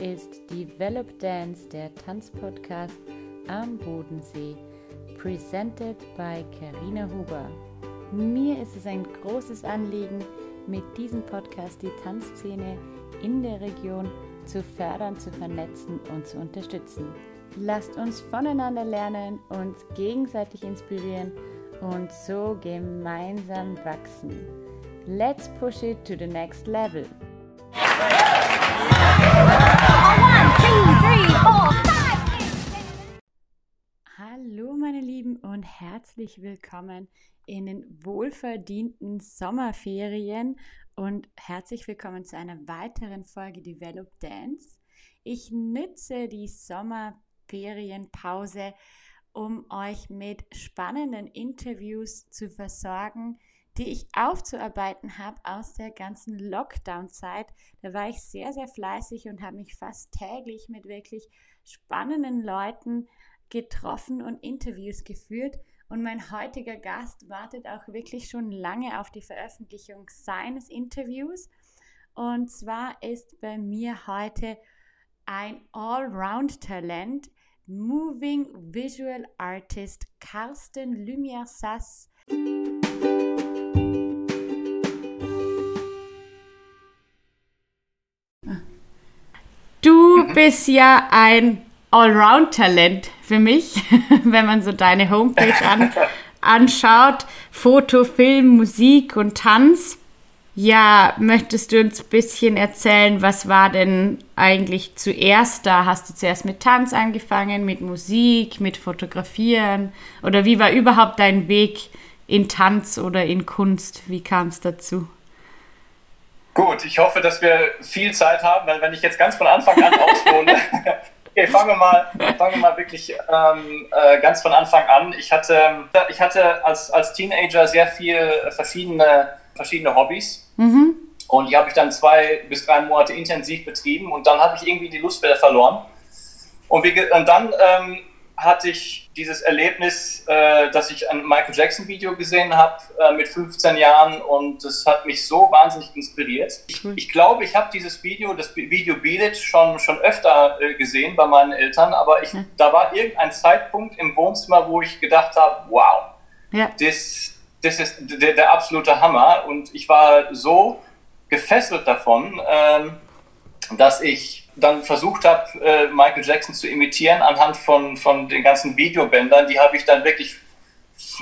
ist Develop Dance, der Tanzpodcast am Bodensee, presented by Karina Huber. Mir ist es ein großes Anliegen, mit diesem Podcast die Tanzszene in der Region zu fördern, zu vernetzen und zu unterstützen. Lasst uns voneinander lernen, uns gegenseitig inspirieren und so gemeinsam wachsen. Let's push it to the next level. Hallo meine Lieben und herzlich willkommen in den wohlverdienten Sommerferien und herzlich willkommen zu einer weiteren Folge Develop Dance. Ich nütze die Sommerferienpause, um euch mit spannenden Interviews zu versorgen, die ich aufzuarbeiten habe aus der ganzen Lockdown-Zeit. Da war ich sehr, sehr fleißig und habe mich fast täglich mit wirklich spannenden Leuten getroffen und Interviews geführt. Und mein heutiger Gast wartet auch wirklich schon lange auf die Veröffentlichung seines Interviews. Und zwar ist bei mir heute ein Allround-Talent, Moving Visual Artist Carsten Lumière-Sass. Bist ja ein Allround-Talent für mich, wenn man so deine Homepage an, anschaut. Foto, Film, Musik und Tanz. Ja, möchtest du uns ein bisschen erzählen, was war denn eigentlich zuerst da? Hast du zuerst mit Tanz angefangen, mit Musik, mit Fotografieren? Oder wie war überhaupt dein Weg in Tanz oder in Kunst? Wie kam es dazu? Gut, ich hoffe, dass wir viel Zeit haben, weil wenn ich jetzt ganz von Anfang an aushole, okay, fangen wir mal, fangen wir mal wirklich ähm, äh, ganz von Anfang an. Ich hatte, ich hatte als, als Teenager sehr viele verschiedene, verschiedene Hobbys. Mhm. Und die habe ich dann zwei bis drei Monate intensiv betrieben und dann habe ich irgendwie die Lust wieder verloren. Und, wie, und dann ähm, hatte ich dieses Erlebnis, äh, dass ich ein Michael Jackson Video gesehen habe äh, mit 15 Jahren und das hat mich so wahnsinnig inspiriert. Ich, ich glaube, ich habe dieses Video, das Video Beat It, schon, schon öfter äh, gesehen bei meinen Eltern, aber ich, da war irgendein Zeitpunkt im Wohnzimmer, wo ich gedacht habe, wow, ja. das, das ist der, der, absolute Hammer und ich war so gefesselt davon, ähm, dass ich dann versucht habe, äh, Michael Jackson zu imitieren anhand von, von den ganzen Videobändern, die habe ich dann wirklich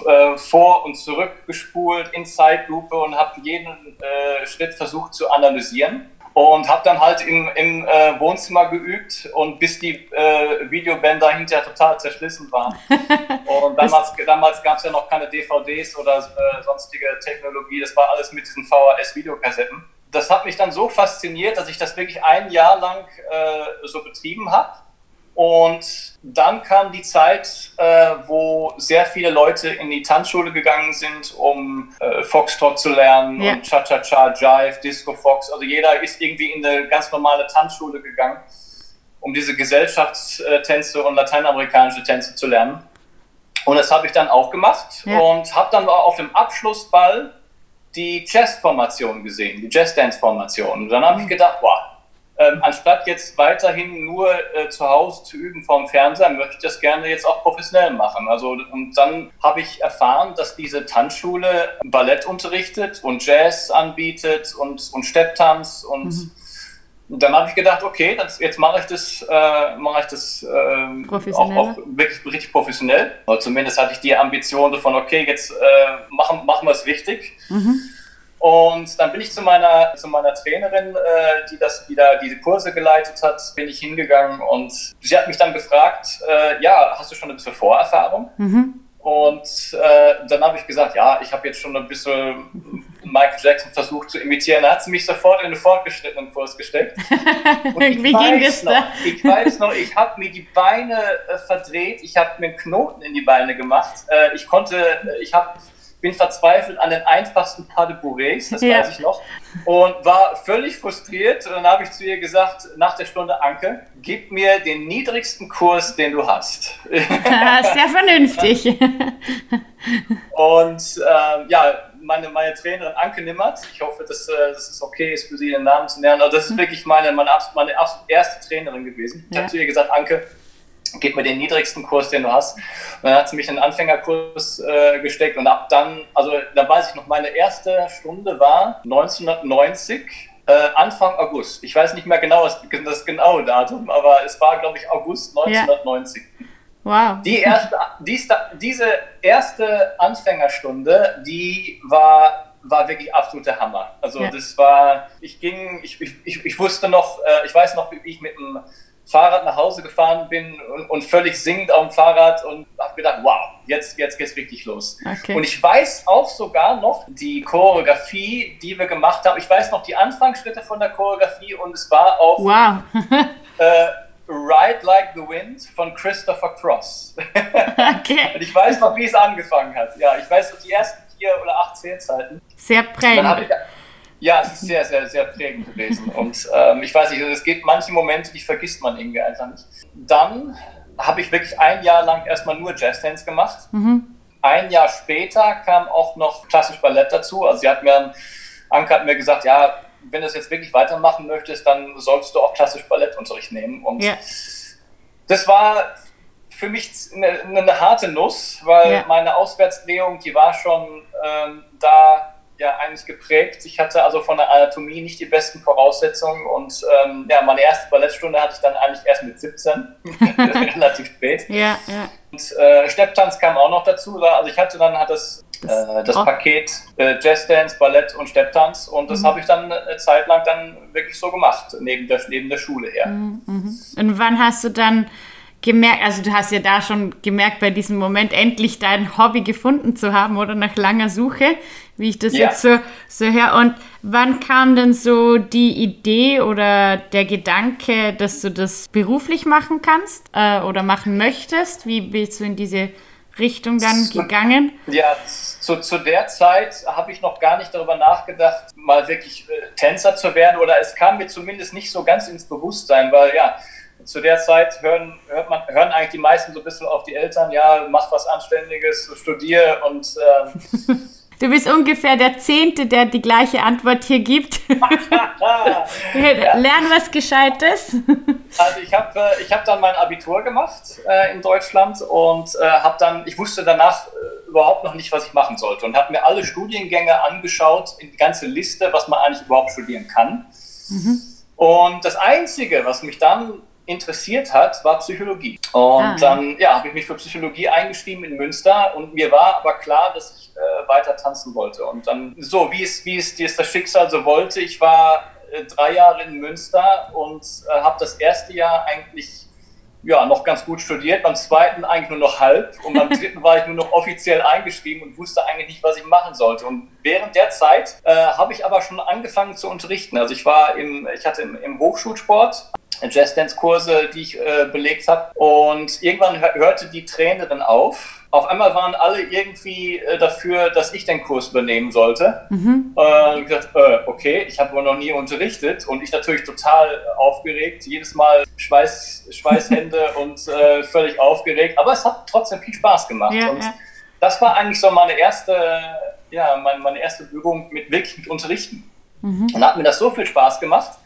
äh, vor und zurück gespult in Zeitlupe und habe jeden äh, Schritt versucht zu analysieren. Und habe dann halt im, im äh, Wohnzimmer geübt und bis die äh, Videobänder hinterher total zerschlissen waren. Und damals, damals gab es ja noch keine DVDs oder äh, sonstige Technologie, das war alles mit diesen VHS-Videokassetten das hat mich dann so fasziniert, dass ich das wirklich ein Jahr lang äh, so betrieben habe. Und dann kam die Zeit, äh, wo sehr viele Leute in die Tanzschule gegangen sind, um äh, Foxtrot zu lernen ja. und Cha-Cha-Cha, Jive, Disco Fox. Also jeder ist irgendwie in eine ganz normale Tanzschule gegangen, um diese Gesellschaftstänze und lateinamerikanische Tänze zu lernen. Und das habe ich dann auch gemacht ja. und habe dann auf dem Abschlussball die Jazz-Formation gesehen, die Jazz-Dance-Formation. Und dann habe ich gedacht, boah, ähm, anstatt jetzt weiterhin nur äh, zu Hause zu üben vorm Fernseher, möchte ich das gerne jetzt auch professionell machen. Also, und dann habe ich erfahren, dass diese Tanzschule Ballett unterrichtet und Jazz anbietet und, und Stepptanz und mhm. Dann habe ich gedacht, okay, das, jetzt mache ich das, äh, mache ich das äh, auch, auch, wirklich richtig professionell. Oder zumindest hatte ich die Ambition davon, okay, jetzt äh, machen, machen wir es richtig. Mhm. Und dann bin ich zu meiner, zu meiner Trainerin, äh, die das wieder diese Kurse geleitet hat, bin ich hingegangen und sie hat mich dann gefragt, äh, ja, hast du schon ein bisschen Vorerfahrung? Mhm. Und äh, dann habe ich gesagt, ja, ich habe jetzt schon ein bisschen Michael Jackson versucht zu imitieren. Da hat sie mich sofort in den fortgeschrittenen Kurs gesteckt. Wie ging das noch, Ich weiß noch, ich habe mir die Beine äh, verdreht, ich habe mir einen Knoten in die Beine gemacht. Äh, ich konnte, äh, ich habe bin verzweifelt an den einfachsten Pas de Bourrées, das ja. weiß ich noch, und war völlig frustriert. Und dann habe ich zu ihr gesagt, nach der Stunde, Anke, gib mir den niedrigsten Kurs, den du hast. Sehr vernünftig. und ähm, ja, meine, meine Trainerin Anke Nimmert. Ich hoffe, dass, äh, dass es okay ist, für sie ihren Namen zu nennen. Also das ist mhm. wirklich meine, meine, meine erste Trainerin gewesen. Ich ja. habe zu ihr gesagt, Anke, gib mir den niedrigsten Kurs, den du hast. Und dann hat sie mich in den Anfängerkurs äh, gesteckt und ab dann, also da weiß ich noch, meine erste Stunde war 1990. Äh, Anfang August. Ich weiß nicht mehr genau das, das genaue Datum, aber es war, glaube ich, August 1990. Ja. Wow. Die erste, die, diese erste Anfängerstunde, die war, war wirklich absoluter Hammer. Also ja. das war, ich ging, ich, ich, ich wusste noch, äh, ich weiß noch, wie ich mit dem Fahrrad nach Hause gefahren bin und, und völlig singend auf dem Fahrrad und habe gedacht, wow, jetzt, jetzt geht's richtig los. Okay. Und ich weiß auch sogar noch die Choreografie, die wir gemacht haben. Ich weiß noch die Anfangsschritte von der Choreografie und es war auf wow. äh, Ride Like the Wind von Christopher Cross. Okay. und ich weiß noch, wie es angefangen hat. Ja, ich weiß noch die ersten vier oder acht Zählzeiten. Sehr prägend. Ja, es ist sehr, sehr, sehr prägend gewesen. Und ähm, ich weiß nicht, es gibt manche Momente, die vergisst man irgendwie einfach nicht. Dann habe ich wirklich ein Jahr lang erstmal nur Jazzdance gemacht. Mhm. Ein Jahr später kam auch noch klassisch Ballett dazu. Also sie hat mir, Anke hat mir gesagt, ja, wenn du es jetzt wirklich weitermachen möchtest, dann sollst du auch klassisch Ballettunterricht nehmen. Und ja. das war für mich eine, eine harte Nuss, weil ja. meine Auswärtsdrehung, die war schon ähm, da ja eigentlich geprägt. Ich hatte also von der Anatomie nicht die besten Voraussetzungen und ähm, ja, meine erste Ballettstunde hatte ich dann eigentlich erst mit 17, relativ spät. Ja, ja. Und äh, Stepptanz kam auch noch dazu. Also ich hatte dann hat das, das, äh, das Paket äh, Jazzdance, Ballett und Stepptanz und das mhm. habe ich dann eine Zeit lang dann wirklich so gemacht, neben der, neben der Schule her. Mhm. mhm. Und wann hast du dann gemerkt, also du hast ja da schon gemerkt, bei diesem Moment endlich dein Hobby gefunden zu haben oder nach langer Suche, wie ich das ja. jetzt so, so höre. Und wann kam denn so die Idee oder der Gedanke, dass du das beruflich machen kannst äh, oder machen möchtest? Wie bist du in diese Richtung dann gegangen? Ja, zu, zu der Zeit habe ich noch gar nicht darüber nachgedacht, mal wirklich äh, Tänzer zu werden oder es kam mir zumindest nicht so ganz ins Bewusstsein, weil ja, zu der Zeit hören, hört man, hören eigentlich die meisten so ein bisschen auf die Eltern, ja, mach was Anständiges, studier und ähm, Du bist ungefähr der Zehnte, der die gleiche Antwort hier gibt. Lern was Gescheites. Also ich habe äh, ich hab dann mein Abitur gemacht äh, in Deutschland und äh, habe dann, ich wusste danach äh, überhaupt noch nicht, was ich machen sollte und habe mir alle Studiengänge angeschaut, in die ganze Liste, was man eigentlich überhaupt studieren kann. Mhm. Und das Einzige, was mich dann interessiert hat, war Psychologie. Und ah, dann ja, habe ich mich für Psychologie eingeschrieben in Münster und mir war aber klar, dass ich äh, weiter tanzen wollte. Und dann so, wie es, wie es, wie es das Schicksal so wollte, ich war drei Jahre in Münster und äh, habe das erste Jahr eigentlich ja, noch ganz gut studiert, beim zweiten eigentlich nur noch halb und beim dritten war ich nur noch offiziell eingeschrieben und wusste eigentlich nicht, was ich machen sollte. Und während der Zeit äh, habe ich aber schon angefangen zu unterrichten. Also ich war im, ich hatte im, im Hochschulsport Jazzdance-Kurse, die ich äh, belegt habe. Und irgendwann hörte die dann auf. Auf einmal waren alle irgendwie äh, dafür, dass ich den Kurs übernehmen sollte. Mhm. Äh, und gesagt, äh, okay, ich habe noch nie unterrichtet und ich natürlich total aufgeregt, jedes Mal Schweiß, Schweißhände und äh, völlig aufgeregt. Aber es hat trotzdem viel Spaß gemacht. Ja, und ja. das war eigentlich so meine erste, ja, meine, meine erste Berührung mit wirklich mit Unterrichten. Mhm. Und hat mir das so viel Spaß gemacht,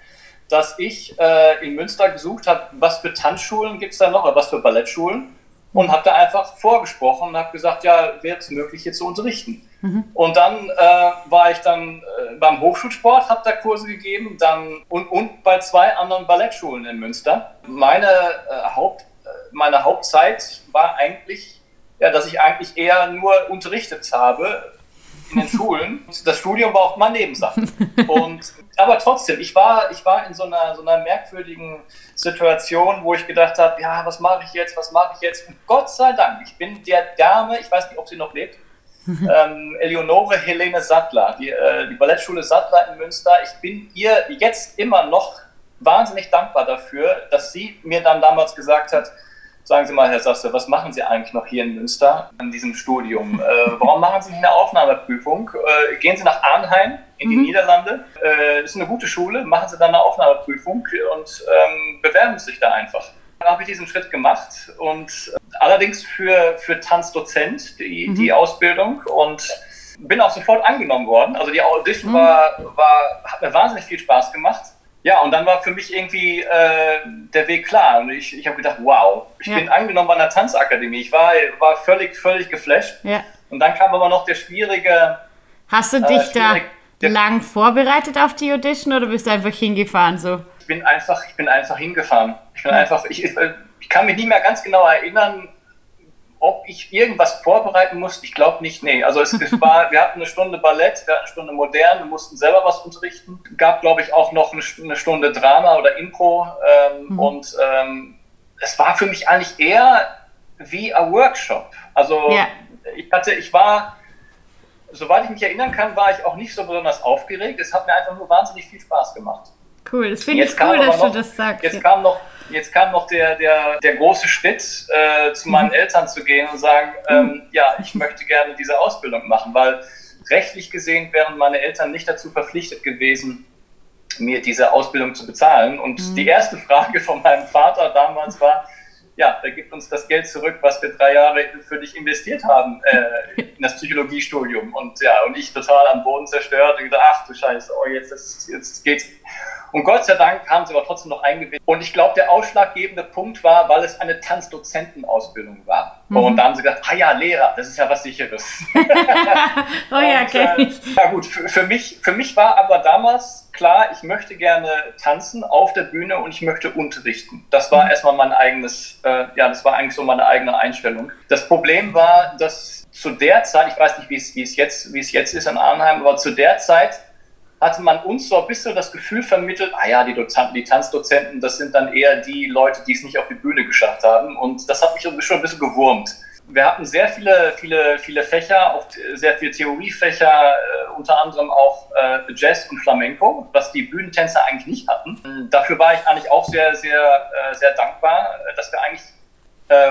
dass ich äh, in Münster gesucht habe, was für Tanzschulen gibt es da noch, oder was für Ballettschulen. Und habe da einfach vorgesprochen und habe gesagt, ja, wäre es möglich, hier zu unterrichten. Mhm. Und dann äh, war ich dann äh, beim Hochschulsport, habe da Kurse gegeben, dann und, und bei zwei anderen Ballettschulen in Münster. Meine, äh, Haupt, äh, meine Hauptzeit war eigentlich, ja, dass ich eigentlich eher nur unterrichtet habe, in den Schulen. Das Studium war auch mal Nebensache. Und, aber trotzdem, ich war, ich war in so einer, so einer merkwürdigen Situation, wo ich gedacht habe, ja, was mache ich jetzt, was mache ich jetzt? Und Gott sei Dank, ich bin der Dame, ich weiß nicht, ob sie noch lebt, ähm, Eleonore Helene Sattler, die, äh, die Ballettschule Sattler in Münster. Ich bin ihr jetzt immer noch wahnsinnig dankbar dafür, dass sie mir dann damals gesagt hat, Sagen Sie mal, Herr Sasse, was machen Sie eigentlich noch hier in Münster in diesem Studium? Äh, warum machen Sie nicht eine Aufnahmeprüfung? Äh, gehen Sie nach Arnheim in die mhm. Niederlande. Äh, ist eine gute Schule. Machen Sie dann eine Aufnahmeprüfung und ähm, bewerben Sie sich da einfach. Dann habe ich diesen Schritt gemacht und äh, allerdings für, für Tanzdozent die, mhm. die Ausbildung und bin auch sofort angenommen worden. Also die Audition mhm. war, war, hat mir wahnsinnig viel Spaß gemacht. Ja, und dann war für mich irgendwie äh, der Weg klar. Und ich, ich habe gedacht, wow, ich ja. bin angenommen bei einer Tanzakademie. Ich war, war völlig, völlig geflasht. Ja. Und dann kam aber noch der schwierige. Hast du äh, dich da lang vorbereitet auf die Audition oder bist du einfach hingefahren so? Ich bin einfach, ich bin einfach hingefahren. Ich bin ja. einfach, ich, ich kann mich nicht mehr ganz genau erinnern, ob ich irgendwas vorbereiten musste, ich glaube nicht, nee. Also es, es, war, wir hatten eine Stunde Ballett, wir hatten eine Stunde Modern, wir mussten selber was unterrichten. Gab, glaube ich, auch noch eine, eine, Stunde Drama oder Impro. Ähm, mhm. Und ähm, es war für mich eigentlich eher wie ein Workshop. Also ja. ich hatte, ich war, soweit ich mich erinnern kann, war ich auch nicht so besonders aufgeregt. Es hat mir einfach nur wahnsinnig viel Spaß gemacht. Cool, das finde ich cool, dass noch, du das sagst. Jetzt kam noch, jetzt kam noch der, der, der große Schritt, äh, zu meinen mhm. Eltern zu gehen und sagen, ähm, mhm. ja, ich möchte gerne diese Ausbildung machen, weil rechtlich gesehen wären meine Eltern nicht dazu verpflichtet gewesen, mir diese Ausbildung zu bezahlen. Und mhm. die erste Frage von meinem Vater damals war, ja, der gibt uns das Geld zurück, was wir drei Jahre für dich investiert haben äh, in das Psychologiestudium. Und ja, und ich total am Boden zerstört und gedacht, ach du Scheiße, oh, jetzt, jetzt geht's und Gott sei Dank haben sie aber trotzdem noch eingewählt. Und ich glaube, der ausschlaggebende Punkt war, weil es eine Tanzdozentenausbildung war. Mhm. Und da haben sie gesagt, ah ja, Lehrer, das ist ja was Sicheres. oh ja, kenn äh, ich. Ja gut, für, für, mich, für mich war aber damals klar, ich möchte gerne tanzen auf der Bühne und ich möchte unterrichten. Das war mhm. erstmal mein eigenes, äh, ja, das war eigentlich so meine eigene Einstellung. Das Problem war, dass zu der Zeit, ich weiß nicht, wie es, wie es, jetzt, wie es jetzt ist in Arnheim, aber zu der Zeit hatte man uns so ein bisschen das Gefühl vermittelt, ah ja, die, Dozenten, die Tanzdozenten, das sind dann eher die Leute, die es nicht auf die Bühne geschafft haben. Und das hat mich schon ein bisschen gewurmt. Wir hatten sehr viele, viele, viele Fächer, auch sehr viele Theoriefächer, äh, unter anderem auch äh, Jazz und Flamenco, was die Bühnentänzer eigentlich nicht hatten. Dafür war ich eigentlich auch sehr, sehr, äh, sehr dankbar, dass wir eigentlich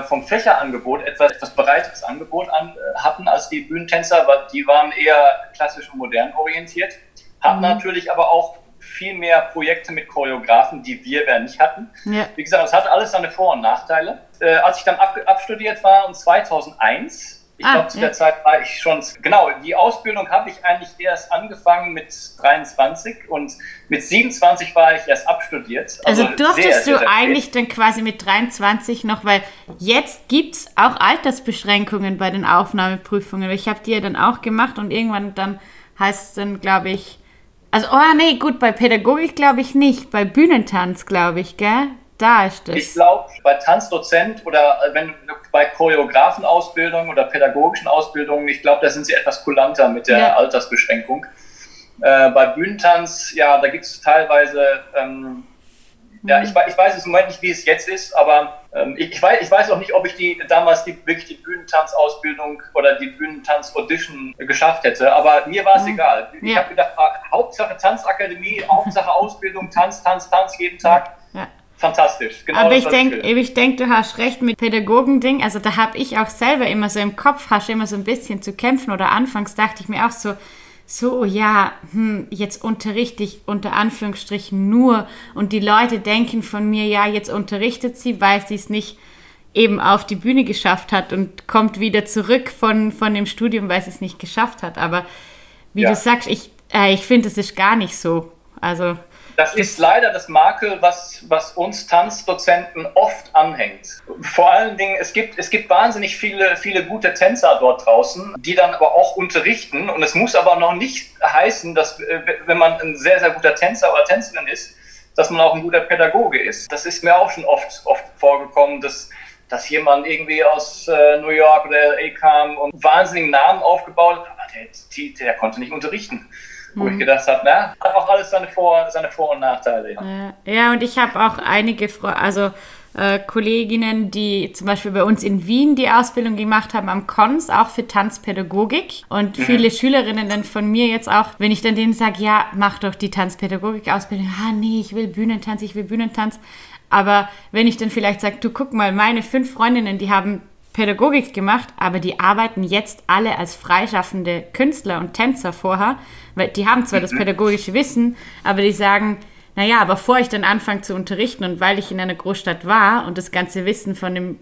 vom Fächerangebot etwas, etwas breiteres Angebot an, hatten als die Bühnentänzer, weil die waren eher klassisch und modern orientiert. Hat mhm. natürlich aber auch viel mehr Projekte mit Choreografen, die wir ja nicht hatten. Ja. Wie gesagt, es hat alles seine Vor- und Nachteile. Äh, als ich dann ab, abstudiert war und 2001, ich ah, glaube, zu ja. der Zeit war ich schon, genau, die Ausbildung habe ich eigentlich erst angefangen mit 23 und mit 27 war ich erst abstudiert. Also, also durftest sehr, sehr, sehr du eigentlich dann quasi mit 23 noch, weil jetzt gibt es auch Altersbeschränkungen bei den Aufnahmeprüfungen. Ich habe die ja dann auch gemacht und irgendwann dann heißt es dann, glaube ich, also, oh nee, gut, bei Pädagogik glaube ich nicht, bei Bühnentanz glaube ich, gell? Da ist es. Ich glaube, bei Tanzdozent oder äh, wenn bei Choreografenausbildung oder pädagogischen Ausbildungen, ich glaube, da sind sie etwas kulanter mit der ja. Altersbeschränkung. Äh, bei Bühnentanz, ja, da gibt es teilweise ähm, ja, ich, ich weiß es im Moment nicht, wie es jetzt ist, aber ähm, ich, ich, weiß, ich weiß auch nicht, ob ich die damals die, wirklich die Bühnentanzausbildung oder die Bühnentanz-Audition geschafft hätte, aber mir war es mhm. egal. Ich ja. habe gedacht, ah, Hauptsache Tanzakademie, Hauptsache Ausbildung, Tanz, Tanz, Tanz jeden Tag. Ja. Fantastisch. Genau aber ich denke, ich denk, du hast recht mit Pädagogending. Also da habe ich auch selber immer so im Kopf, hast immer so ein bisschen zu kämpfen oder anfangs dachte ich mir auch so, so, ja, hm, jetzt unterrichte ich unter Anführungsstrichen nur und die Leute denken von mir, ja, jetzt unterrichtet sie, weil sie es nicht eben auf die Bühne geschafft hat und kommt wieder zurück von, von dem Studium, weil sie es nicht geschafft hat. Aber wie ja. du sagst, ich, äh, ich finde, es ist gar nicht so. Also das ist leider das Makel, was, was uns Tanzdozenten oft anhängt. Vor allen Dingen, es gibt, es gibt wahnsinnig viele, viele gute Tänzer dort draußen, die dann aber auch unterrichten. Und es muss aber noch nicht heißen, dass äh, wenn man ein sehr, sehr guter Tänzer oder Tänzerin ist, dass man auch ein guter Pädagoge ist. Das ist mir auch schon oft, oft vorgekommen, dass, dass jemand irgendwie aus äh, New York oder LA kam und wahnsinnigen Namen aufgebaut hat, aber der, der, der konnte nicht unterrichten wo ich hm. gedacht habe, na, hat auch alles seine Vor-, seine Vor und Nachteile. Ja, ja und ich habe auch einige, also äh, Kolleginnen, die zum Beispiel bei uns in Wien die Ausbildung gemacht haben am Kons, auch für Tanzpädagogik. Und mhm. viele Schülerinnen dann von mir jetzt auch, wenn ich dann denen sage, ja, mach doch die Tanzpädagogik-Ausbildung, ah nee, ich will Bühnentanz, ich will Bühnentanz. Aber wenn ich dann vielleicht sage, du guck mal, meine fünf Freundinnen, die haben Pädagogik gemacht, aber die arbeiten jetzt alle als freischaffende Künstler und Tänzer vorher, weil die haben zwar das mhm. pädagogische Wissen, aber die sagen, naja, bevor ich dann anfange zu unterrichten und weil ich in einer Großstadt war und das ganze Wissen von, dem,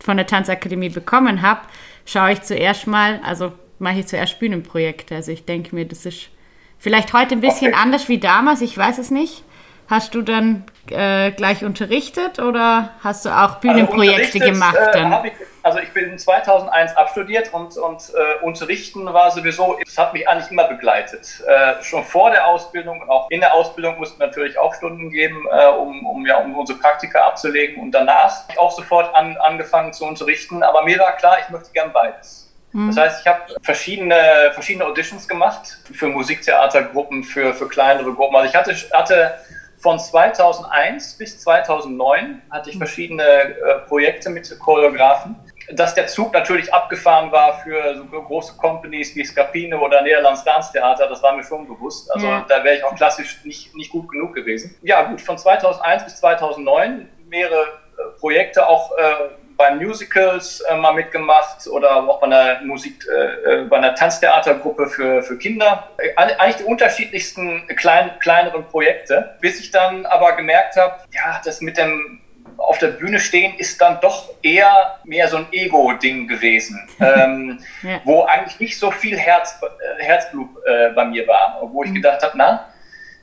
von der Tanzakademie bekommen habe, schaue ich zuerst mal, also mache ich zuerst Bühnenprojekte. Also ich denke mir, das ist vielleicht heute ein bisschen okay. anders wie damals, ich weiß es nicht. Hast du dann äh, gleich unterrichtet oder hast du auch also Bühnenprojekte also gemacht? Äh, ich, also ich bin 2001 abstudiert und, und äh, unterrichten war sowieso, es hat mich eigentlich immer begleitet. Äh, schon vor der Ausbildung und auch in der Ausbildung mussten wir natürlich auch Stunden geben, äh, um, um, ja, um unsere Praktika abzulegen und danach auch sofort an, angefangen zu unterrichten. Aber mir war klar, ich möchte gern beides. Mhm. Das heißt, ich habe verschiedene, verschiedene Auditions gemacht für Musiktheatergruppen, für, für kleinere Gruppen. Also ich hatte, hatte von 2001 bis 2009 hatte ich verschiedene äh, Projekte mit Choreografen. Dass der Zug natürlich abgefahren war für so große Companies wie Scapino oder Niederlands Dance Theater, das war mir schon bewusst. Also ja. da wäre ich auch klassisch nicht, nicht gut genug gewesen. Ja gut, von 2001 bis 2009 mehrere äh, Projekte auch äh, bei Musicals äh, mal mitgemacht oder auch bei einer Musik, äh, äh bei einer Tanztheatergruppe für, für Kinder. Äh, eigentlich die unterschiedlichsten klein, kleineren Projekte, bis ich dann aber gemerkt habe, ja, das mit dem auf der Bühne stehen ist dann doch eher mehr so ein Ego-Ding gewesen, ähm, ja. wo eigentlich nicht so viel Herz, äh, Herzblut äh, bei mir war, wo ich mhm. gedacht habe, na,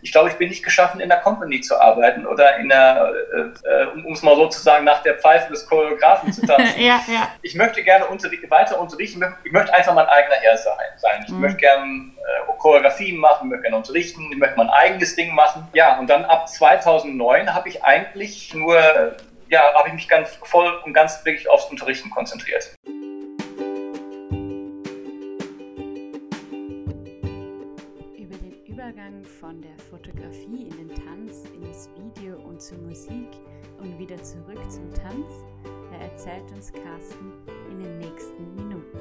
ich glaube, ich bin nicht geschaffen, in der Company zu arbeiten oder in der, äh, um es mal so zu sagen, nach der Pfeife des Choreografen zu tanzen. ja, ja. Ich möchte gerne unterricht, weiter unterrichten, ich möchte einfach mein eigener Herr sein. Ich mhm. möchte gerne äh, Choreografien machen, ich möchte gerne unterrichten, ich möchte mein eigenes Ding machen. Ja, und dann ab 2009 habe ich eigentlich nur, ja, habe ich mich ganz voll und ganz wirklich aufs Unterrichten konzentriert. Und wieder zurück zum Tanz, da erzählt uns Carsten in den nächsten Minuten.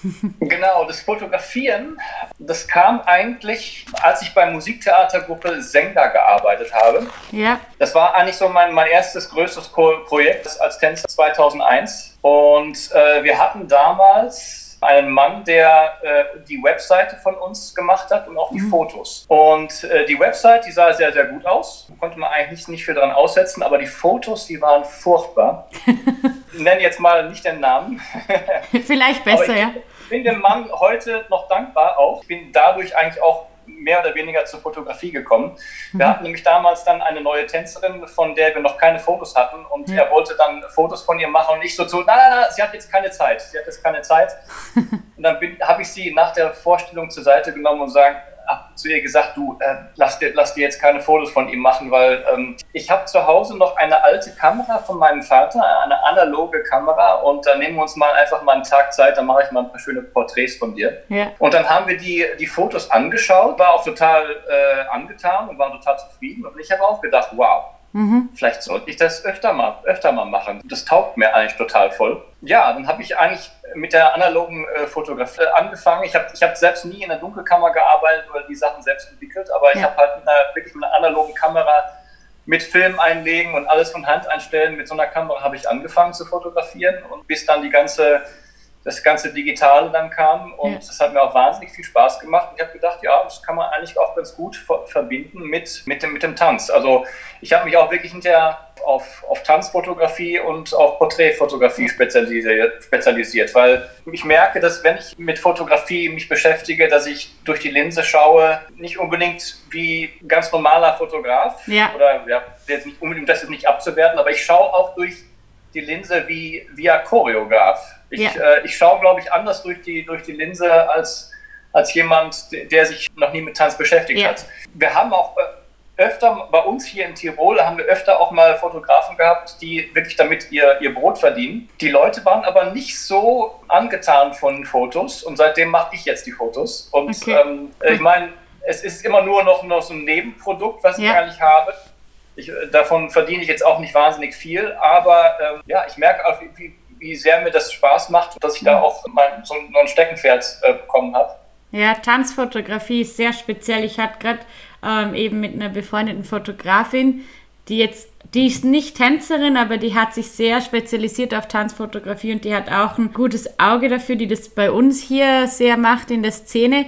Genau, das Fotografieren, das kam eigentlich, als ich bei Musiktheatergruppe Senga gearbeitet habe. Ja. Das war eigentlich so mein, mein erstes größtes Projekt als Tänzer 2001. Und äh, wir hatten damals einen Mann, der äh, die Webseite von uns gemacht hat und auch die mhm. Fotos. Und äh, die Website, die sah sehr, sehr gut aus. Konnte man eigentlich nicht viel daran aussetzen, aber die Fotos, die waren furchtbar. ich nenne jetzt mal nicht den Namen. Vielleicht besser, ich, ja. Ich bin dem Mann heute noch dankbar auch. Ich bin dadurch eigentlich auch mehr oder weniger zur Fotografie gekommen. Wir mhm. hatten nämlich damals dann eine neue Tänzerin, von der wir noch keine Fotos hatten und mhm. er wollte dann Fotos von ihr machen und ich so zu, nein, nein, nein, sie hat jetzt keine Zeit, sie hat jetzt keine Zeit. und dann habe ich sie nach der Vorstellung zur Seite genommen und sagen, zu ihr gesagt, du, äh, lass, dir, lass dir jetzt keine Fotos von ihm machen, weil ähm, ich habe zu Hause noch eine alte Kamera von meinem Vater, eine analoge Kamera und dann nehmen wir uns mal einfach mal einen Tag Zeit, dann mache ich mal ein paar schöne Porträts von dir. Ja. Und dann haben wir die, die Fotos angeschaut, war auch total äh, angetan und war total zufrieden und ich habe auch gedacht, wow, Mhm. Vielleicht sollte ich das öfter mal, öfter mal machen. Das taugt mir eigentlich total voll. Ja, dann habe ich eigentlich mit der analogen äh, Fotografie angefangen. Ich habe ich hab selbst nie in der Dunkelkammer gearbeitet oder die Sachen selbst entwickelt, aber ja. ich habe halt mit einer, wirklich mit einer analogen Kamera mit Film einlegen und alles von Hand einstellen. Mit so einer Kamera habe ich angefangen zu fotografieren und bis dann die ganze das ganze Digitale dann kam und ja. das hat mir auch wahnsinnig viel Spaß gemacht. Ich habe gedacht, ja, das kann man eigentlich auch ganz gut verbinden mit, mit, dem, mit dem Tanz. Also ich habe mich auch wirklich hinterher auf, auf Tanzfotografie und auf Porträtfotografie spezialisiert, spezialisiert, weil ich merke, dass wenn ich mit Fotografie mich beschäftige, dass ich durch die Linse schaue, nicht unbedingt wie ganz normaler Fotograf ja. oder ja, jetzt nicht unbedingt das ist nicht abzuwerten, aber ich schaue auch durch die Linse wie via Choreograf. Ich, ja. äh, ich schaue, glaube ich, anders durch die, durch die Linse als, als jemand, der sich noch nie mit Tanz beschäftigt ja. hat. Wir haben auch äh, öfter, bei uns hier in Tirol, haben wir öfter auch mal Fotografen gehabt, die wirklich damit ihr, ihr Brot verdienen. Die Leute waren aber nicht so angetan von Fotos und seitdem mache ich jetzt die Fotos. Und okay. ähm, ich meine, es ist immer nur noch, noch so ein Nebenprodukt, was ja. ich eigentlich habe. Ich, äh, davon verdiene ich jetzt auch nicht wahnsinnig viel, aber ähm, ja, ich merke auch, wie, wie sehr mir das Spaß macht, dass ich da auch mein, so ein Steckenpferd äh, bekommen habe. Ja, Tanzfotografie ist sehr speziell. Ich hatte gerade ähm, eben mit einer befreundeten Fotografin, die jetzt, die ist nicht Tänzerin, aber die hat sich sehr spezialisiert auf Tanzfotografie und die hat auch ein gutes Auge dafür, die das bei uns hier sehr macht in der Szene.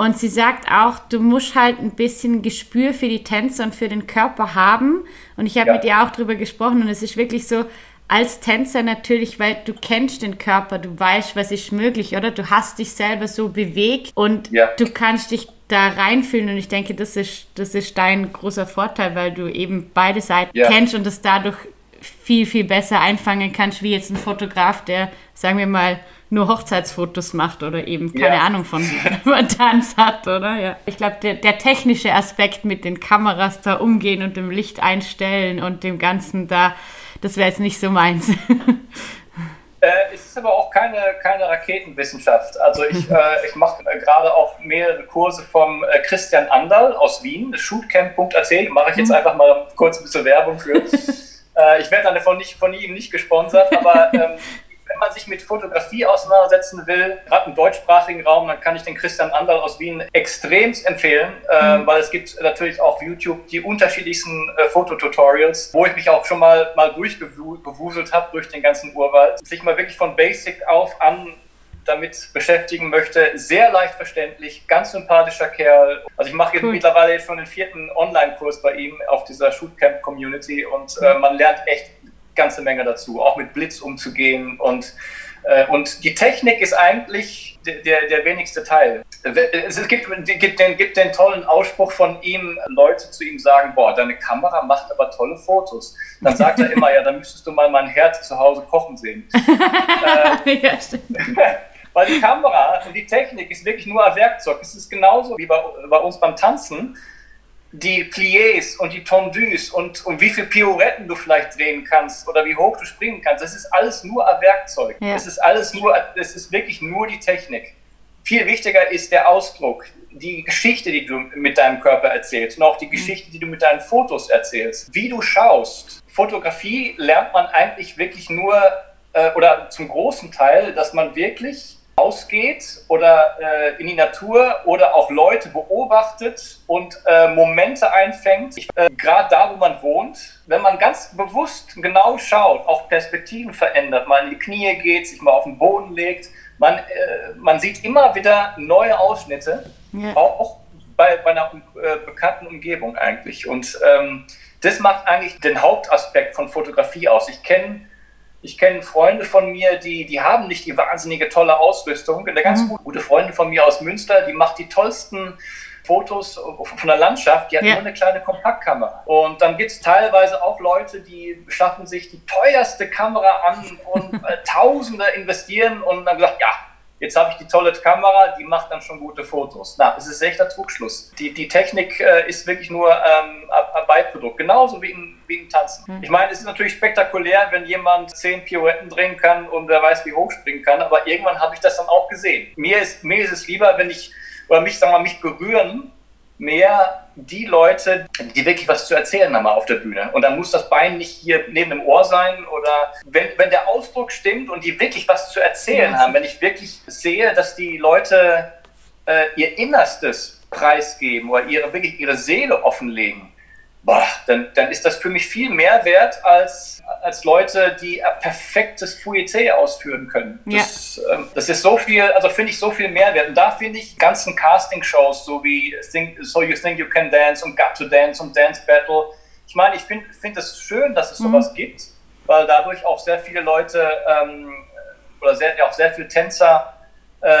Und sie sagt auch, du musst halt ein bisschen Gespür für die Tänze und für den Körper haben. Und ich habe ja. mit ihr auch darüber gesprochen und es ist wirklich so, als Tänzer natürlich, weil du kennst den Körper, du weißt, was ist möglich, oder? Du hast dich selber so bewegt und ja. du kannst dich da reinfühlen und ich denke, das ist, das ist dein großer Vorteil, weil du eben beide Seiten ja. kennst und das dadurch viel, viel besser einfangen kannst, wie jetzt ein Fotograf, der, sagen wir mal, nur Hochzeitsfotos macht oder eben keine ja. Ahnung von, Tanz hat, oder? Ja. Ich glaube, der, der technische Aspekt mit den Kameras da umgehen und dem Licht einstellen und dem Ganzen da, das wäre jetzt nicht so meins. Äh, es ist aber auch keine, keine Raketenwissenschaft. Also ich, äh, ich mache äh, gerade auch mehrere Kurse vom äh, Christian Anderl aus Wien, shootcamp.at, mache ich jetzt mhm. einfach mal kurz ein bisschen Werbung für. Äh, ich werde dann davon nicht, von ihm nicht gesponsert, aber ähm, wenn man sich mit Fotografie auseinandersetzen will, gerade im deutschsprachigen Raum, dann kann ich den Christian Anderl aus Wien extremst empfehlen, äh, mhm. weil es gibt natürlich auch auf YouTube die unterschiedlichsten äh, Fototutorials, wo ich mich auch schon mal, mal durchgewuselt habe durch den ganzen Urwald. Sich mal wirklich von Basic auf an damit beschäftigen möchte. Sehr leicht verständlich, ganz sympathischer Kerl. Also ich mache jetzt cool. mittlerweile schon den vierten Online-Kurs bei ihm auf dieser Shootcamp-Community und äh, man lernt echt ganze Menge dazu, auch mit Blitz umzugehen und äh, und die Technik ist eigentlich der, der wenigste Teil. Es gibt, gibt, den, gibt den tollen Ausspruch von ihm, Leute zu ihm sagen, boah, deine Kamera macht aber tolle Fotos. Dann sagt er immer, ja, dann müsstest du mal mein Herz zu Hause kochen sehen. äh, ja, weil die Kamera und die Technik ist wirklich nur ein Werkzeug. Es ist genauso wie bei, bei uns beim Tanzen die Pliés und die Tondus und, und wie viele Pirouetten du vielleicht drehen kannst oder wie hoch du springen kannst, das ist alles nur ein Werkzeug. Ja. Das ist alles nur, das ist wirklich nur die Technik. Viel wichtiger ist der Ausdruck, die Geschichte, die du mit deinem Körper erzählst und auch die Geschichte, die du mit deinen Fotos erzählst. Wie du schaust. Fotografie lernt man eigentlich wirklich nur äh, oder zum großen Teil, dass man wirklich rausgeht oder äh, in die Natur oder auch Leute beobachtet und äh, Momente einfängt, äh, gerade da, wo man wohnt, wenn man ganz bewusst genau schaut, auch Perspektiven verändert, mal in die Knie geht, sich mal auf den Boden legt, man, äh, man sieht immer wieder neue Ausschnitte, ja. auch bei, bei einer äh, bekannten Umgebung eigentlich. Und ähm, das macht eigentlich den Hauptaspekt von Fotografie aus. Ich kenne ich kenne Freunde von mir, die, die haben nicht die wahnsinnige tolle Ausrüstung. Eine ganz mhm. gute Freundin von mir aus Münster, die macht die tollsten Fotos von der Landschaft, die hat ja. nur eine kleine Kompaktkamera. Und dann gibt es teilweise auch Leute, die schaffen sich die teuerste Kamera an und äh, Tausende investieren und dann gesagt, ja, jetzt habe ich die tolle Kamera, die macht dann schon gute Fotos. Na, es ist echt der Trugschluss. Die, die Technik äh, ist wirklich nur ähm, ein Beiprodukt, genauso wie im, wie im Tanzen. Mhm. Ich meine, es ist natürlich spektakulär, wenn jemand zehn Pirouetten drehen kann und wer weiß, wie hoch springen kann, aber irgendwann habe ich das dann auch gesehen. Mir ist, mir ist es lieber, wenn ich, oder mich, sagen wir mal, mich berühren, mehr die Leute, die wirklich was zu erzählen haben auf der Bühne. Und dann muss das Bein nicht hier neben dem Ohr sein oder wenn, wenn der Ausdruck stimmt und die wirklich was zu erzählen haben, wenn ich wirklich sehe, dass die Leute äh, ihr Innerstes preisgeben oder ihre, wirklich ihre Seele offenlegen, boah, dann, dann ist das für mich viel mehr wert als, als Leute, die ein perfektes Fouilleté ausführen können. Das, ja. ähm, das ist so viel, also finde ich so viel Mehrwert. Und da finde ich ganzen Casting-Shows, so wie think, So You Think You Can Dance und Got to Dance und Dance Battle. Ich meine, ich finde find es schön, dass es mhm. sowas gibt, weil dadurch auch sehr viele Leute ähm, oder sehr, auch sehr viele Tänzer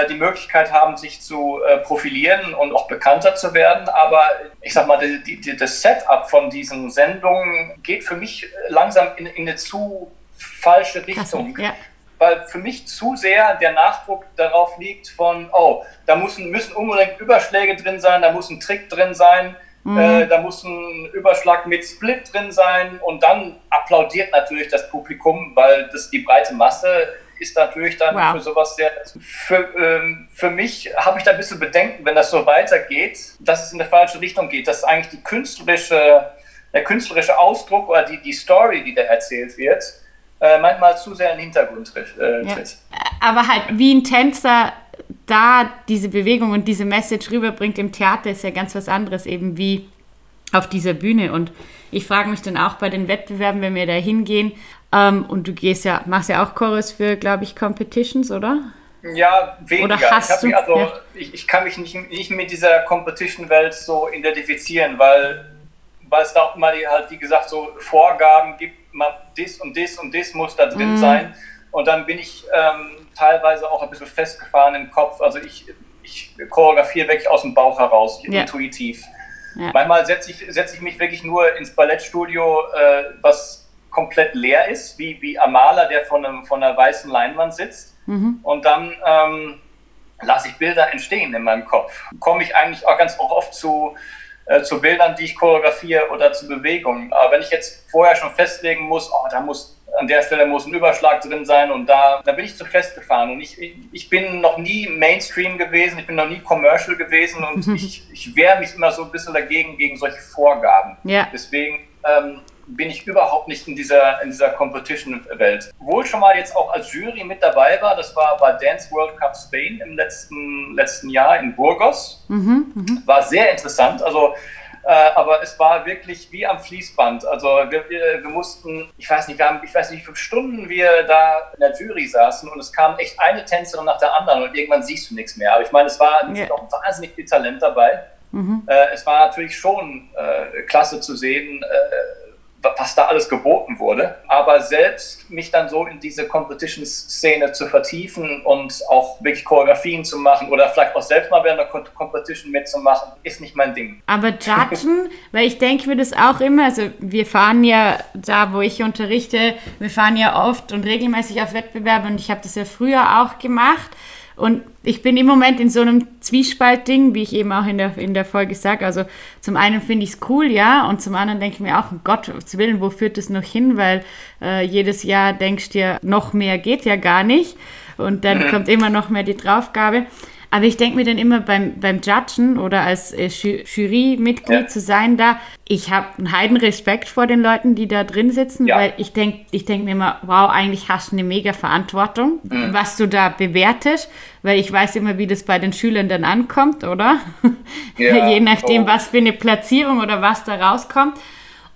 die Möglichkeit haben, sich zu äh, profilieren und auch bekannter zu werden. Aber ich sag mal, die, die, das Setup von diesen Sendungen geht für mich langsam in, in eine zu falsche Richtung. Ja. Weil für mich zu sehr der Nachdruck darauf liegt von, oh, da müssen, müssen unbedingt Überschläge drin sein, da muss ein Trick drin sein, mhm. äh, da muss ein Überschlag mit Split drin sein und dann applaudiert natürlich das Publikum, weil das die breite Masse ist natürlich dann wow. für sowas sehr. Für, ähm, für mich habe ich da ein bisschen Bedenken, wenn das so weitergeht, dass es in der falsche Richtung geht, dass eigentlich die künstlerische, der künstlerische Ausdruck oder die, die Story, die da erzählt wird, äh, manchmal zu sehr in den Hintergrund tritt. Äh, ja. Aber halt wie ein Tänzer da diese Bewegung und diese Message rüberbringt im Theater, ist ja ganz was anderes, eben wie auf dieser Bühne. Und ich frage mich dann auch bei den Wettbewerben, wenn wir da hingehen, ähm, und du gehst ja, machst ja auch Chorus für, glaube ich, Competitions, oder? Ja, weniger. Oder hast ich, du, also, ja. ich, ich, kann mich nicht, nicht mit dieser Competition-Welt so identifizieren, weil, weil es da auch immer die, halt, wie gesagt, so Vorgaben gibt, man, dies und dies und dies muss da drin mhm. sein. Und dann bin ich ähm, teilweise auch ein bisschen festgefahren im Kopf. Also ich, ich choreografiere wirklich aus dem Bauch heraus, ja. intuitiv. Ja. Manchmal setze ich, setz ich mich wirklich nur ins Ballettstudio, äh, was komplett leer ist, wie, wie ein Maler, der von, einem, von einer weißen Leinwand sitzt. Mhm. Und dann ähm, lasse ich Bilder entstehen in meinem Kopf. Komme ich eigentlich auch ganz oft zu, äh, zu Bildern, die ich choreografiere oder zu Bewegungen. Aber wenn ich jetzt vorher schon festlegen muss, oh, da muss an der Stelle muss ein Überschlag drin sein und da, da bin ich zu festgefahren. Und ich, ich bin noch nie Mainstream gewesen, ich bin noch nie Commercial gewesen und ich, ich wehre mich immer so ein bisschen dagegen, gegen solche Vorgaben. Ja. Deswegen ähm, bin ich überhaupt nicht in dieser, in dieser Competition-Welt. Wo ich schon mal jetzt auch als Jury mit dabei war, das war bei Dance World Cup Spain im letzten, letzten Jahr in Burgos. Mhm, mh. War sehr interessant. Also äh, aber es war wirklich wie am Fließband. Also wir, wir, wir, mussten, ich weiß nicht, wir haben, ich weiß nicht, wie viele Stunden wir da in der Jury saßen und es kam echt eine Tänzerin nach der anderen und irgendwann siehst du nichts mehr. Aber ich meine, es war yeah. noch wahnsinnig viel Talent dabei. Mhm. Äh, es war natürlich schon äh, klasse zu sehen, äh, was da alles geboten wurde. Aber selbst mich dann so in diese Competition-Szene zu vertiefen und auch wirklich Choreografien zu machen oder vielleicht auch selbst mal während der Competition mitzumachen, ist nicht mein Ding. Aber Judgen, weil ich denke mir das auch immer, also wir fahren ja da, wo ich unterrichte, wir fahren ja oft und regelmäßig auf Wettbewerbe und ich habe das ja früher auch gemacht. Und ich bin im Moment in so einem Zwiespaltding, wie ich eben auch in der, in der Folge sage. Also zum einen finde ich es cool, ja, und zum anderen denke ich mir auch, um Gottes Willen, wo führt das noch hin? Weil äh, jedes Jahr denkst du dir, noch mehr geht ja gar nicht. Und dann mhm. kommt immer noch mehr die Draufgabe. Aber ich denke mir dann immer beim, beim Judgen oder als äh, Jurymitglied ja. zu sein da, ich habe einen Heidenrespekt vor den Leuten, die da drin sitzen, ja. weil ich denke ich denk mir immer, wow, eigentlich hast du eine mega Verantwortung, mhm. was du da bewertest, weil ich weiß immer, wie das bei den Schülern dann ankommt, oder? Ja. Je nachdem, oh. was für eine Platzierung oder was da rauskommt.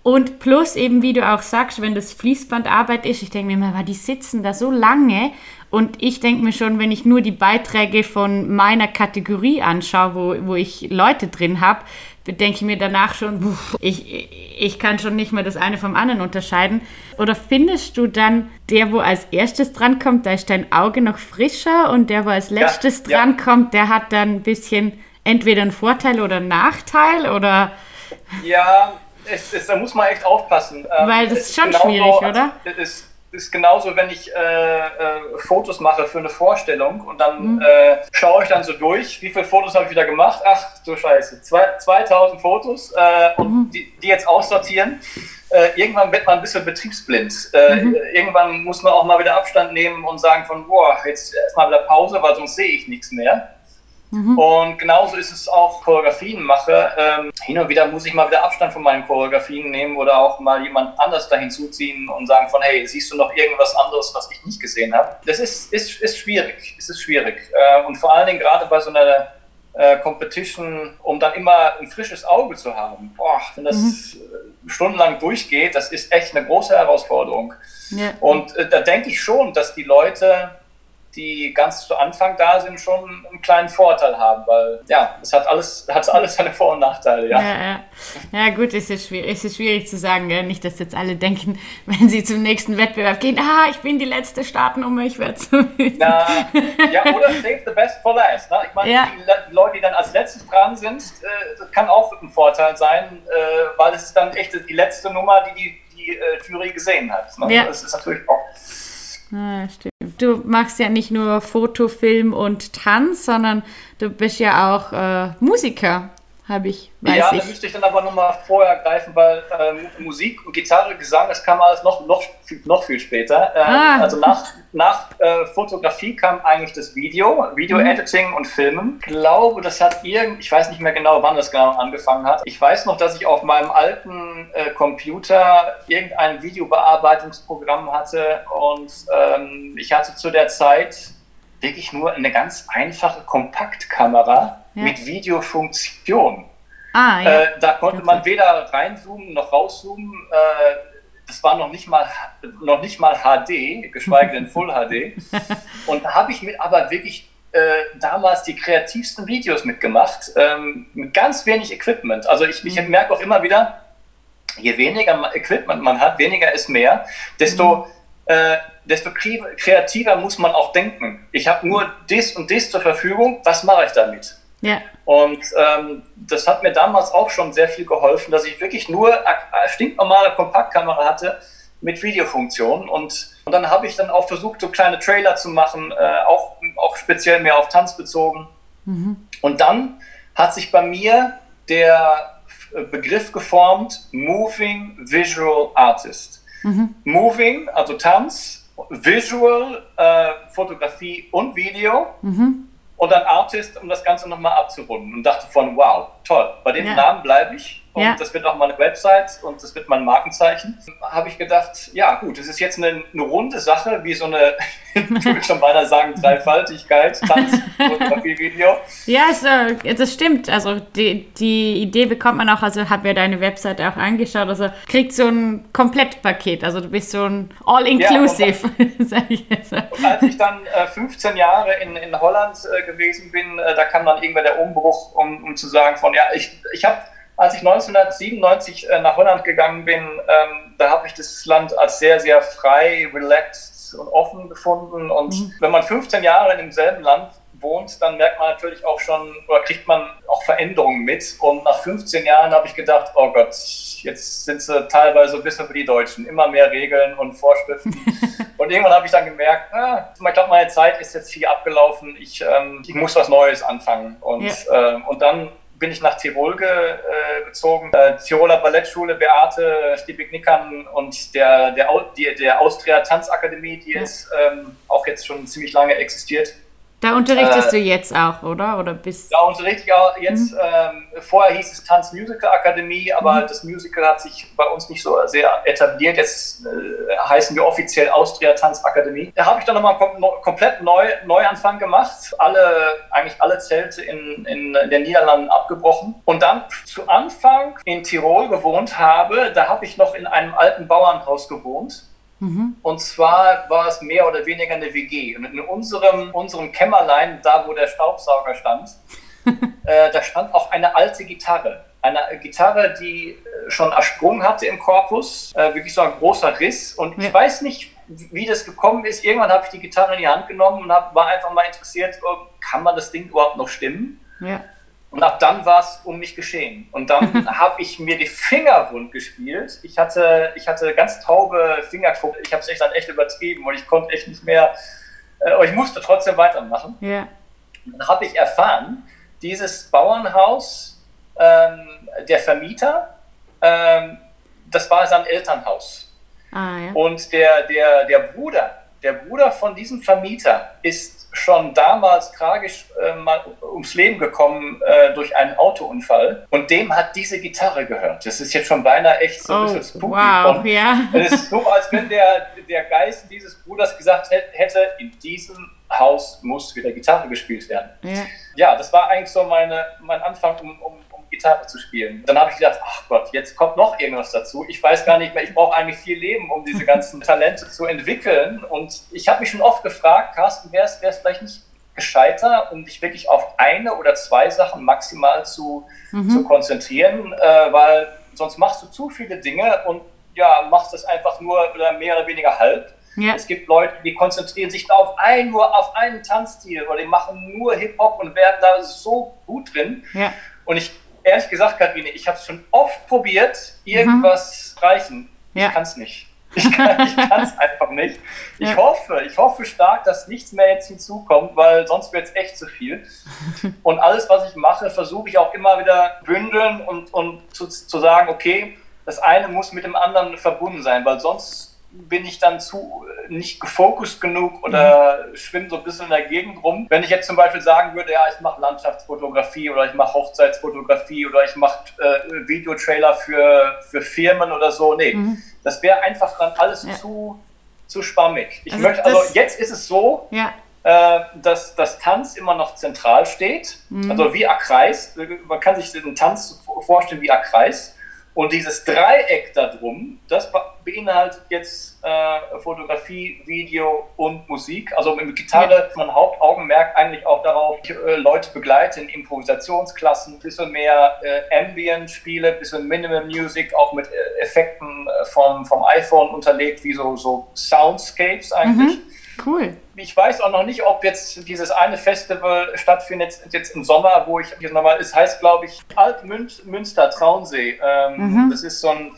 Und plus eben, wie du auch sagst, wenn das Fließbandarbeit ist, ich denke mir immer, die sitzen da so lange und ich denke mir schon, wenn ich nur die Beiträge von meiner Kategorie anschaue, wo, wo ich Leute drin habe, denke ich mir danach schon, ich, ich kann schon nicht mehr das eine vom anderen unterscheiden. Oder findest du dann, der, wo als erstes drankommt, da ist dein Auge noch frischer und der, wo als letztes ja, drankommt, der hat dann ein bisschen entweder einen Vorteil oder einen Nachteil oder... Ja, es, es, da muss man echt aufpassen. Weil das ist schon genau schwierig, so, oder? Es, ist genauso, wenn ich äh, äh, Fotos mache für eine Vorstellung und dann mhm. äh, schaue ich dann so durch, wie viele Fotos habe ich wieder gemacht? Ach, so scheiße, Zwei, 2000 Fotos äh, und mhm. die, die, jetzt aussortieren. Äh, irgendwann wird man ein bisschen betriebsblind. Äh, mhm. Irgendwann muss man auch mal wieder Abstand nehmen und sagen von, boah, jetzt erstmal wieder Pause, weil sonst sehe ich nichts mehr. Mhm. Und genauso ist es auch Choreografien mache. Ähm, hin und wieder muss ich mal wieder Abstand von meinen Choreografien nehmen oder auch mal jemand anders da hinzuziehen und sagen von, hey, siehst du noch irgendwas anderes, was ich nicht gesehen habe? Das ist, ist, ist schwierig. Es ist schwierig. Äh, und vor allen Dingen gerade bei so einer äh, Competition, um dann immer ein frisches Auge zu haben. Boah, wenn das mhm. stundenlang durchgeht, das ist echt eine große Herausforderung. Ja. Und äh, da denke ich schon, dass die Leute die ganz zu Anfang da sind, schon einen kleinen Vorteil haben, weil ja, es hat alles, hat alles seine Vor- und Nachteile, ja. Ja, ja. ja gut, es ist, schwierig, es ist schwierig zu sagen, gell? nicht, dass jetzt alle denken, wenn sie zum nächsten Wettbewerb gehen, ah, ich bin die letzte Startnummer, ich werde Na, Ja, oder save the best for last. Ne? Ich meine, ja. die Leute, die dann als letztes dran sind, äh, das kann auch ein Vorteil sein, äh, weil es ist dann echt die letzte Nummer, die die, die äh, Jury gesehen hat. Ne? Ja. Das ist natürlich auch Ah, stimmt. Du machst ja nicht nur Foto, Film und Tanz, sondern du bist ja auch äh, Musiker habe ich, weiß ja, ich. da müsste ich dann aber nochmal vorher greifen, weil ähm, Musik, Gitarre, Gesang, das kam alles noch, noch, noch viel später. Ähm, ah. Also nach, nach äh, Fotografie kam eigentlich das Video, Video-Editing mhm. und Filmen. Ich glaube, das hat irgend, ich weiß nicht mehr genau, wann das genau angefangen hat. Ich weiß noch, dass ich auf meinem alten äh, Computer irgendein Videobearbeitungsprogramm hatte und ähm, ich hatte zu der Zeit wirklich nur eine ganz einfache Kompaktkamera ja. mit Videofunktion. Ah, ja. Äh, da konnte man weder reinzoomen noch rauszoomen. Äh, das war noch nicht mal noch nicht mal HD, geschweige denn Full HD. Und da habe ich mir aber wirklich äh, damals die kreativsten Videos mitgemacht, ähm, mit ganz wenig Equipment. Also ich, ich mhm. merke auch immer wieder, je weniger Equipment man hat, weniger ist mehr, desto, mhm. äh, desto kreativer muss man auch denken. Ich habe nur dies und dies zur Verfügung, was mache ich damit? Ja. Und ähm, das hat mir damals auch schon sehr viel geholfen, dass ich wirklich nur eine stinknormale Kompaktkamera hatte mit Videofunktion. Und, und dann habe ich dann auch versucht, so kleine Trailer zu machen, äh, auch, auch speziell mehr auf Tanz bezogen. Mhm. Und dann hat sich bei mir der Begriff geformt, Moving Visual Artist. Mhm. Moving, also Tanz, Visual, äh, Fotografie und Video. Mhm und dann Artist, um das Ganze nochmal abzurunden und dachte von, wow, toll, bei dem ja. Namen bleibe ich und ja. das wird auch meine Website und das wird mein Markenzeichen. Habe ich gedacht, ja gut, das ist jetzt eine, eine runde Sache, wie so eine, ich würde schon beinahe sagen, Dreifaltigkeit, Tanz, Fotografie, Video. Ja, es, äh, das stimmt. Also die, die Idee bekommt man auch, also habe mir deine Website auch angeschaut, also kriegt so ein Komplettpaket, also du bist so ein All-Inclusive, ja, sag ich jetzt. Und als ich dann äh, 15 Jahre in, in Holland äh, gewesen bin, äh, da kam dann irgendwann der Umbruch, um, um zu sagen von, ja, ich, ich habe als ich 1997 äh, nach Holland gegangen bin, ähm, da habe ich das Land als sehr, sehr frei, relaxed und offen gefunden. Und mhm. wenn man 15 Jahre in demselben Land wohnt, dann merkt man natürlich auch schon oder kriegt man auch Veränderungen mit. Und nach 15 Jahren habe ich gedacht, oh Gott, jetzt sind sie teilweise ein bisschen wie die Deutschen, immer mehr Regeln und Vorschriften. und irgendwann habe ich dann gemerkt, ah, ich glaube, meine Zeit ist jetzt hier abgelaufen, ich, ähm, ich muss was Neues anfangen. Und, ja. äh, und dann bin ich nach Tirol ge, äh, gezogen. Äh, Tiroler Ballettschule, Beate Stiebig-Nickern und der, der, die, der Austria Tanzakademie, die jetzt ähm, auch jetzt schon ziemlich lange existiert. Da unterrichtest äh, du jetzt auch, oder? oder bist da unterrichte ich auch jetzt. Mhm. Ähm, vorher hieß es Tanz Musical Akademie, aber mhm. das Musical hat sich bei uns nicht so sehr etabliert. Jetzt äh, heißen wir offiziell Austria Tanzakademie. Da habe ich dann nochmal kom komplett neu, Neuanfang gemacht. Alle, eigentlich alle Zelte in, in, in den Niederlanden abgebrochen. Und dann zu Anfang in Tirol gewohnt habe, da habe ich noch in einem alten Bauernhaus gewohnt. Mhm. Und zwar war es mehr oder weniger eine WG. Und in unserem, unserem Kämmerlein, da wo der Staubsauger stand, äh, da stand auch eine alte Gitarre. Eine Gitarre, die äh, schon ersprungen hatte im Korpus, äh, wirklich so ein großer Riss. Und ja. ich weiß nicht, wie das gekommen ist. Irgendwann habe ich die Gitarre in die Hand genommen und hab, war einfach mal interessiert, oh, kann man das Ding überhaupt noch stimmen? Ja. Und ab dann war es um mich geschehen. Und dann habe ich mir die Finger wund gespielt. Ich hatte, ich hatte ganz taube Fingerkuppen. Ich habe es echt dann echt übertrieben und ich konnte echt nicht mehr, äh, aber ich musste trotzdem weitermachen. Ja. Dann habe ich erfahren, dieses Bauernhaus, ähm, der Vermieter, ähm, das war sein Elternhaus. Ah, ja. Und der, der, der Bruder, der Bruder von diesem Vermieter ist schon damals tragisch äh, mal ums Leben gekommen äh, durch einen Autounfall und dem hat diese Gitarre gehört. Das ist jetzt schon beinahe echt so ein oh, bisschen spooky. Wow, ja. Es ist so, als wenn der, der Geist dieses Bruders gesagt hätte, in diesem Haus muss wieder Gitarre gespielt werden. Ja, ja das war eigentlich so meine, mein Anfang, um, um Gitarre zu spielen. Dann habe ich gedacht, ach Gott, jetzt kommt noch irgendwas dazu. Ich weiß gar nicht mehr, ich brauche eigentlich viel Leben, um diese ganzen Talente zu entwickeln. Und ich habe mich schon oft gefragt, Carsten, wäre es vielleicht nicht gescheiter, um dich wirklich auf eine oder zwei Sachen maximal zu, mhm. zu konzentrieren, äh, weil sonst machst du zu viele Dinge und ja, machst das einfach nur oder mehr oder weniger halb. Ja. Es gibt Leute, die konzentrieren sich da auf ein, nur auf einen Tanzstil oder die machen nur Hip-Hop und werden da so gut drin. Ja. Und ich ehrlich gesagt, Katharine, ich habe es schon oft probiert, irgendwas mhm. reichen. Ja. Ich kann es nicht. Ich kann es einfach nicht. Ich ja. hoffe, ich hoffe stark, dass nichts mehr jetzt hinzukommt, weil sonst wird es echt zu viel. Und alles, was ich mache, versuche ich auch immer wieder bündeln und, und zu, zu sagen, okay, das eine muss mit dem anderen verbunden sein, weil sonst bin ich dann zu nicht gefokust genug oder mhm. schwimme so ein bisschen in der Gegend rum. Wenn ich jetzt zum Beispiel sagen würde, ja, ich mache Landschaftsfotografie oder ich mache Hochzeitsfotografie oder ich mache äh, Videotrailer für, für Firmen oder so, nee, mhm. das wäre einfach dann alles ja. zu, zu spammig. Ich also möchte, also jetzt ist es so, ja. äh, dass das Tanz immer noch zentral steht, mhm. also wie ein Kreis. Man kann sich den Tanz vorstellen wie ein Kreis. Und dieses Dreieck da drum, das beinhaltet jetzt äh, Fotografie, Video und Musik. Also mit Gitarre ja. mein Hauptaugenmerk eigentlich auch darauf, ich, äh, Leute begleiten, Improvisationsklassen, bisschen mehr äh, Ambient-Spiele, ein bisschen Minimal Music, auch mit äh, Effekten äh, vom, vom iPhone unterlegt, wie so, so Soundscapes eigentlich. Mhm. Cool. Ich weiß auch noch nicht, ob jetzt dieses eine Festival stattfindet, jetzt im Sommer, wo ich nochmal, es heißt, glaube ich, Altmünster Traunsee. Ähm, mhm. Das ist so ein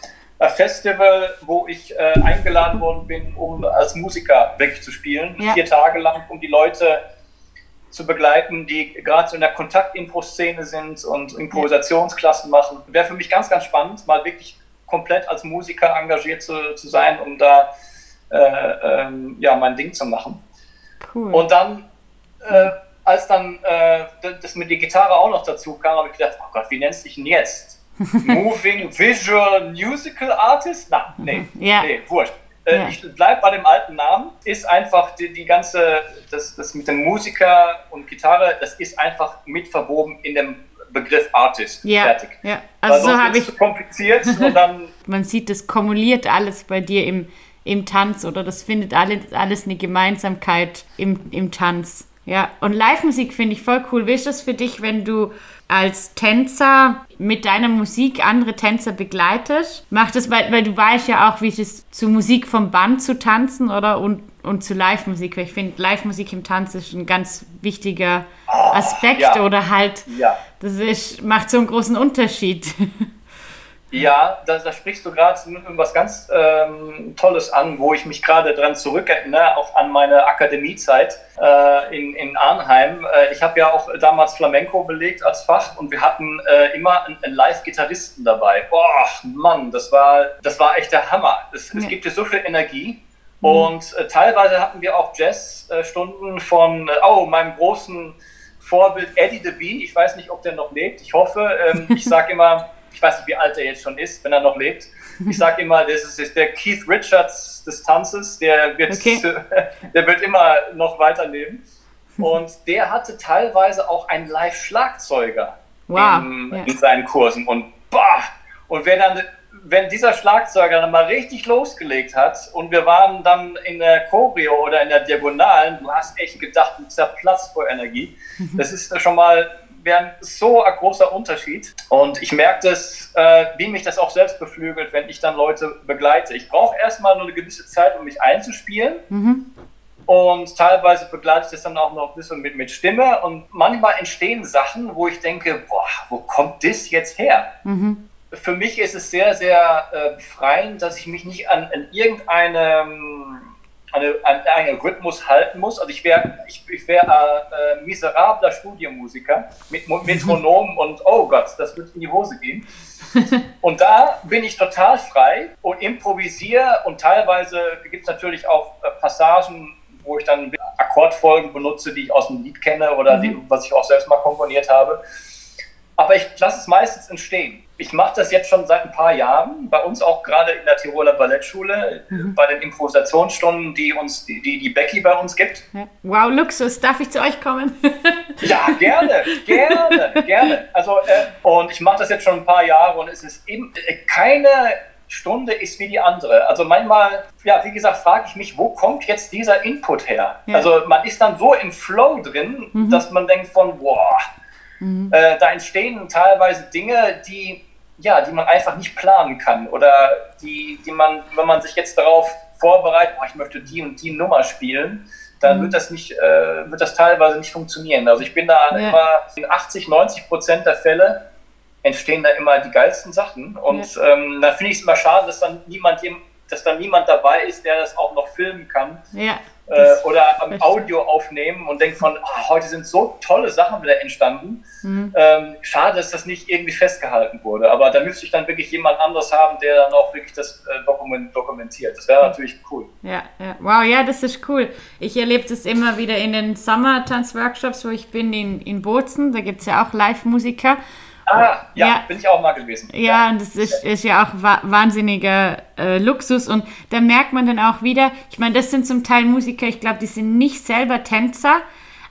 Festival, wo ich äh, eingeladen worden bin, um als Musiker wegzuspielen, ja. vier Tage lang, um die Leute zu begleiten, die gerade so in der Kontakt-Impro-Szene sind und Improvisationsklassen machen. Wäre für mich ganz, ganz spannend, mal wirklich komplett als Musiker engagiert zu, zu sein, um da äh, ähm, ja, mein Ding zu machen. Cool. Und dann, äh, als dann äh, das mit der Gitarre auch noch dazu kam, habe ich gedacht, oh Gott, wie nennst du dich denn jetzt? Moving Visual Musical Artist? Na, nee, ja. nee, wurscht. Äh, ja. Ich bleibe bei dem alten Namen. Ist einfach die, die ganze, das, das mit dem Musiker und Gitarre, das ist einfach mit verwoben in dem Begriff Artist. Ja, Fertig. Ja. Also so habe ich. Kompliziert und dann. Man sieht, das kumuliert alles bei dir im, im Tanz oder das findet alle, alles eine Gemeinsamkeit im, im Tanz. Ja, und Live-Musik finde ich voll cool. Wie ist das für dich, wenn du als Tänzer mit deiner Musik andere Tänzer begleitet? Macht das, weil, weil du weißt ja auch, wie es ist, zu Musik vom Band zu tanzen oder und, und zu Live-Musik. Weil ich finde, Live-Musik im Tanz ist ein ganz wichtiger Aspekt oh, ja. oder halt, ja. das ist, macht so einen großen Unterschied. Ja, da, da sprichst du gerade was ganz ähm, Tolles an, wo ich mich gerade dran zurückerinnere, auch an meine Akademiezeit äh, in, in Arnheim. Äh, ich habe ja auch damals Flamenco belegt als Fach und wir hatten äh, immer einen, einen Live-Gitarristen dabei. Boah, Mann, das war, das war echt der Hammer. Es, ja. es gibt dir so viel Energie. Mhm. Und äh, teilweise hatten wir auch Jazzstunden von, äh, oh, meinem großen Vorbild Eddie DeBean. Ich weiß nicht, ob der noch lebt. Ich hoffe. Ähm, ich sage immer, ich weiß nicht, wie alt er jetzt schon ist, wenn er noch lebt. Ich sage immer, das ist der Keith Richards des Tanzes, der wird, okay. der wird immer noch weiterleben. Und der hatte teilweise auch einen Live-Schlagzeuger wow. in, ja. in, seinen Kursen. Und bah! Und wer dann, wenn dieser Schlagzeuger dann mal richtig losgelegt hat und wir waren dann in der Choreo oder in der Diagonalen, du hast echt gedacht, du Platz vor Energie. Das ist schon mal wäre so ein großer Unterschied. Und ich merke das, äh, wie mich das auch selbst beflügelt, wenn ich dann Leute begleite. Ich brauche erstmal nur eine gewisse Zeit, um mich einzuspielen. Mhm. Und teilweise begleite ich das dann auch noch ein bisschen mit, mit Stimme. Und manchmal entstehen Sachen, wo ich denke, boah, wo kommt das jetzt her? Mhm. Für mich ist es sehr, sehr äh, befreiend, dass ich mich nicht an, an irgendeinem eine, an einen Rhythmus halten muss. Also ich wäre ich, ich wär, äh, äh, miserabler Studiomusiker mit Metronom und oh Gott, das wird in die Hose gehen. Und da bin ich total frei und improvisiere und teilweise gibt es natürlich auch äh, Passagen, wo ich dann Akkordfolgen benutze, die ich aus dem Lied kenne oder mhm. die, was ich auch selbst mal komponiert habe. Aber ich lasse es meistens entstehen ich mache das jetzt schon seit ein paar Jahren, bei uns auch gerade in der Tiroler Ballettschule, mhm. bei den Improvisationsstunden, die uns die, die Becky bei uns gibt. Wow, Luxus, darf ich zu euch kommen? ja, gerne, gerne, gerne. Also, äh, und ich mache das jetzt schon ein paar Jahre und es ist eben, äh, keine Stunde ist wie die andere. Also manchmal, ja, wie gesagt, frage ich mich, wo kommt jetzt dieser Input her? Ja. Also man ist dann so im Flow drin, mhm. dass man denkt von, boah, mhm. äh, da entstehen teilweise Dinge, die ja, die man einfach nicht planen kann oder die, die man, wenn man sich jetzt darauf vorbereitet, oh, ich möchte die und die Nummer spielen, dann mhm. wird das nicht, äh, wird das teilweise nicht funktionieren. Also ich bin da ja. immer in 80, 90 Prozent der Fälle entstehen da immer die geilsten Sachen und ja. ähm, da finde ich es immer schade, dass dann niemand, dass dann niemand dabei ist, der das auch noch filmen kann. Ja äh, oder am Audio aufnehmen und denkt von, oh, heute sind so tolle Sachen wieder entstanden. Mhm. Ähm, schade, dass das nicht irgendwie festgehalten wurde. Aber da müsste ich dann wirklich jemand anderes haben, der dann auch wirklich das äh, Dokument, dokumentiert. Das wäre mhm. natürlich cool. Ja, ja, wow, ja, das ist cool. Ich erlebe das immer wieder in den Summer-Tanz-Workshops, wo ich bin in, in Bozen. Da gibt es ja auch Live-Musiker. Ah, ja, ja, bin ich auch mal gewesen. Ja, und das ist, ist ja auch wahnsinniger äh, Luxus. Und da merkt man dann auch wieder, ich meine, das sind zum Teil Musiker, ich glaube, die sind nicht selber Tänzer,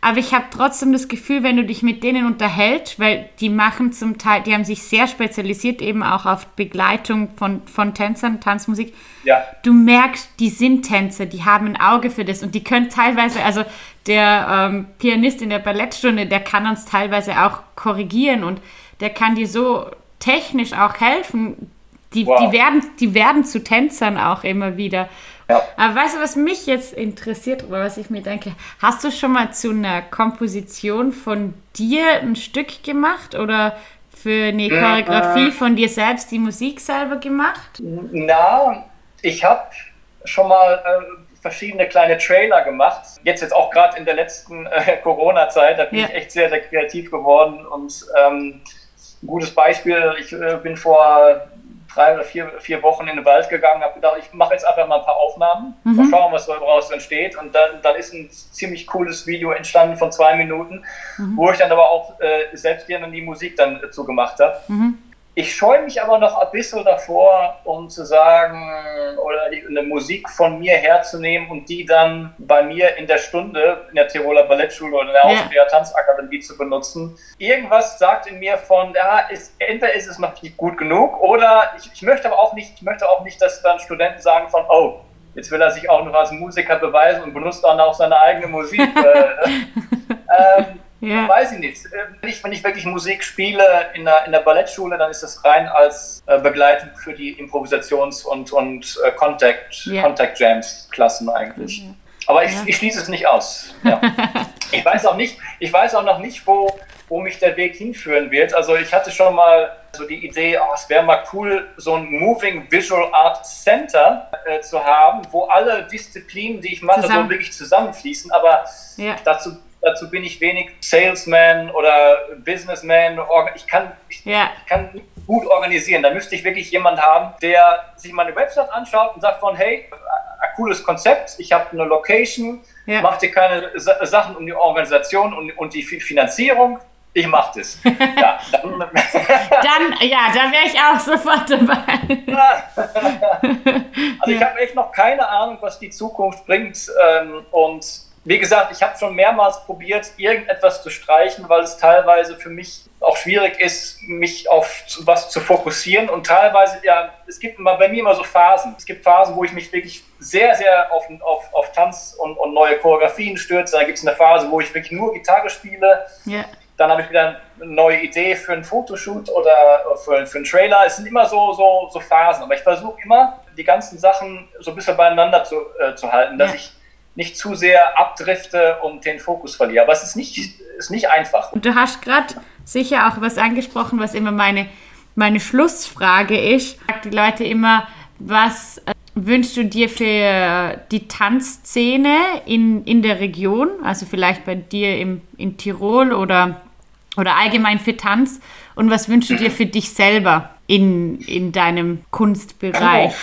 aber ich habe trotzdem das Gefühl, wenn du dich mit denen unterhältst, weil die machen zum Teil, die haben sich sehr spezialisiert eben auch auf Begleitung von, von Tänzern, Tanzmusik. Ja. Du merkst, die sind Tänzer, die haben ein Auge für das und die können teilweise, also der ähm, Pianist in der Ballettstunde, der kann uns teilweise auch korrigieren und der kann dir so technisch auch helfen. Die, wow. die, werden, die werden zu Tänzern auch immer wieder. Ja. Aber weißt du, was mich jetzt interessiert oder was ich mir denke? Hast du schon mal zu einer Komposition von dir ein Stück gemacht oder für eine mhm. Choreografie von dir selbst die Musik selber gemacht? Na, ich habe schon mal äh, verschiedene kleine Trailer gemacht. Jetzt jetzt auch gerade in der letzten äh, Corona-Zeit, da bin ja. ich echt sehr, sehr kreativ geworden und ähm, ein gutes Beispiel, ich äh, bin vor drei oder vier, vier Wochen in den Wald gegangen, habe gedacht, ich mache jetzt einfach mal ein paar Aufnahmen, mhm. mal schauen, was daraus entsteht. Und dann, dann ist ein ziemlich cooles Video entstanden von zwei Minuten, mhm. wo ich dann aber auch äh, selbst gerne die Musik dann dazu gemacht habe. Mhm. Ich scheue mich aber noch ein bisschen davor, um zu sagen, oder eine Musik von mir herzunehmen und die dann bei mir in der Stunde in der Tiroler Ballettschule oder in der Austria Tanzakademie zu benutzen. Irgendwas sagt in mir von, ja, ist, entweder ist es noch nicht gut genug oder ich, ich möchte aber auch nicht, ich möchte auch nicht, dass dann Studenten sagen von, oh, jetzt will er sich auch noch als Musiker beweisen und benutzt dann auch seine eigene Musik. ähm, ja. Weiß ich nicht. Wenn ich, wenn ich wirklich Musik spiele in der, in der Ballettschule, dann ist das rein als äh, Begleitung für die Improvisations- und, und äh, Contact, ja. Contact Jams-Klassen eigentlich. Mhm. Aber ich, ja. ich schließe es nicht aus. Ja. ich weiß auch nicht, ich weiß auch noch nicht, wo, wo mich der Weg hinführen wird. Also ich hatte schon mal so die Idee, oh, es wäre mal cool, so ein Moving Visual Art Center äh, zu haben, wo alle Disziplinen, die ich mache, Zusammen. so wirklich zusammenfließen. Aber ja. dazu dazu bin ich wenig Salesman oder Businessman. Ich kann, ich, ja. ich kann gut organisieren. Da müsste ich wirklich jemanden haben, der sich meine Website anschaut und sagt von, hey, ein cooles Konzept, ich habe eine Location, ja. mach dir keine Sachen um die Organisation und, und die Finanzierung. Ich mache das. Ja, dann, dann, ja, da wäre ich auch sofort dabei. also ich habe echt noch keine Ahnung, was die Zukunft bringt. Ähm, und wie gesagt, ich habe schon mehrmals probiert, irgendetwas zu streichen, weil es teilweise für mich auch schwierig ist, mich auf was zu fokussieren. Und teilweise, ja, es gibt bei mir immer so Phasen. Es gibt Phasen, wo ich mich wirklich sehr, sehr auf, auf, auf Tanz und, und neue Choreografien stürze. Dann gibt es eine Phase, wo ich wirklich nur Gitarre spiele. Yeah. Dann habe ich wieder eine neue Idee für einen Fotoshoot oder für, für einen Trailer. Es sind immer so, so, so Phasen. Aber ich versuche immer, die ganzen Sachen so ein bisschen beieinander zu, äh, zu halten, dass yeah. ich nicht zu sehr abdrifte und den Fokus verliere. Aber es ist nicht, ist nicht einfach. Und du hast gerade sicher auch was angesprochen, was immer meine, meine Schlussfrage ist. Die Leute immer, was äh, wünschst du dir für die Tanzszene in, in der Region? Also vielleicht bei dir im, in Tirol oder, oder allgemein für Tanz? Und was wünschst du dir für dich selber? in, in deinem Kunstbereich?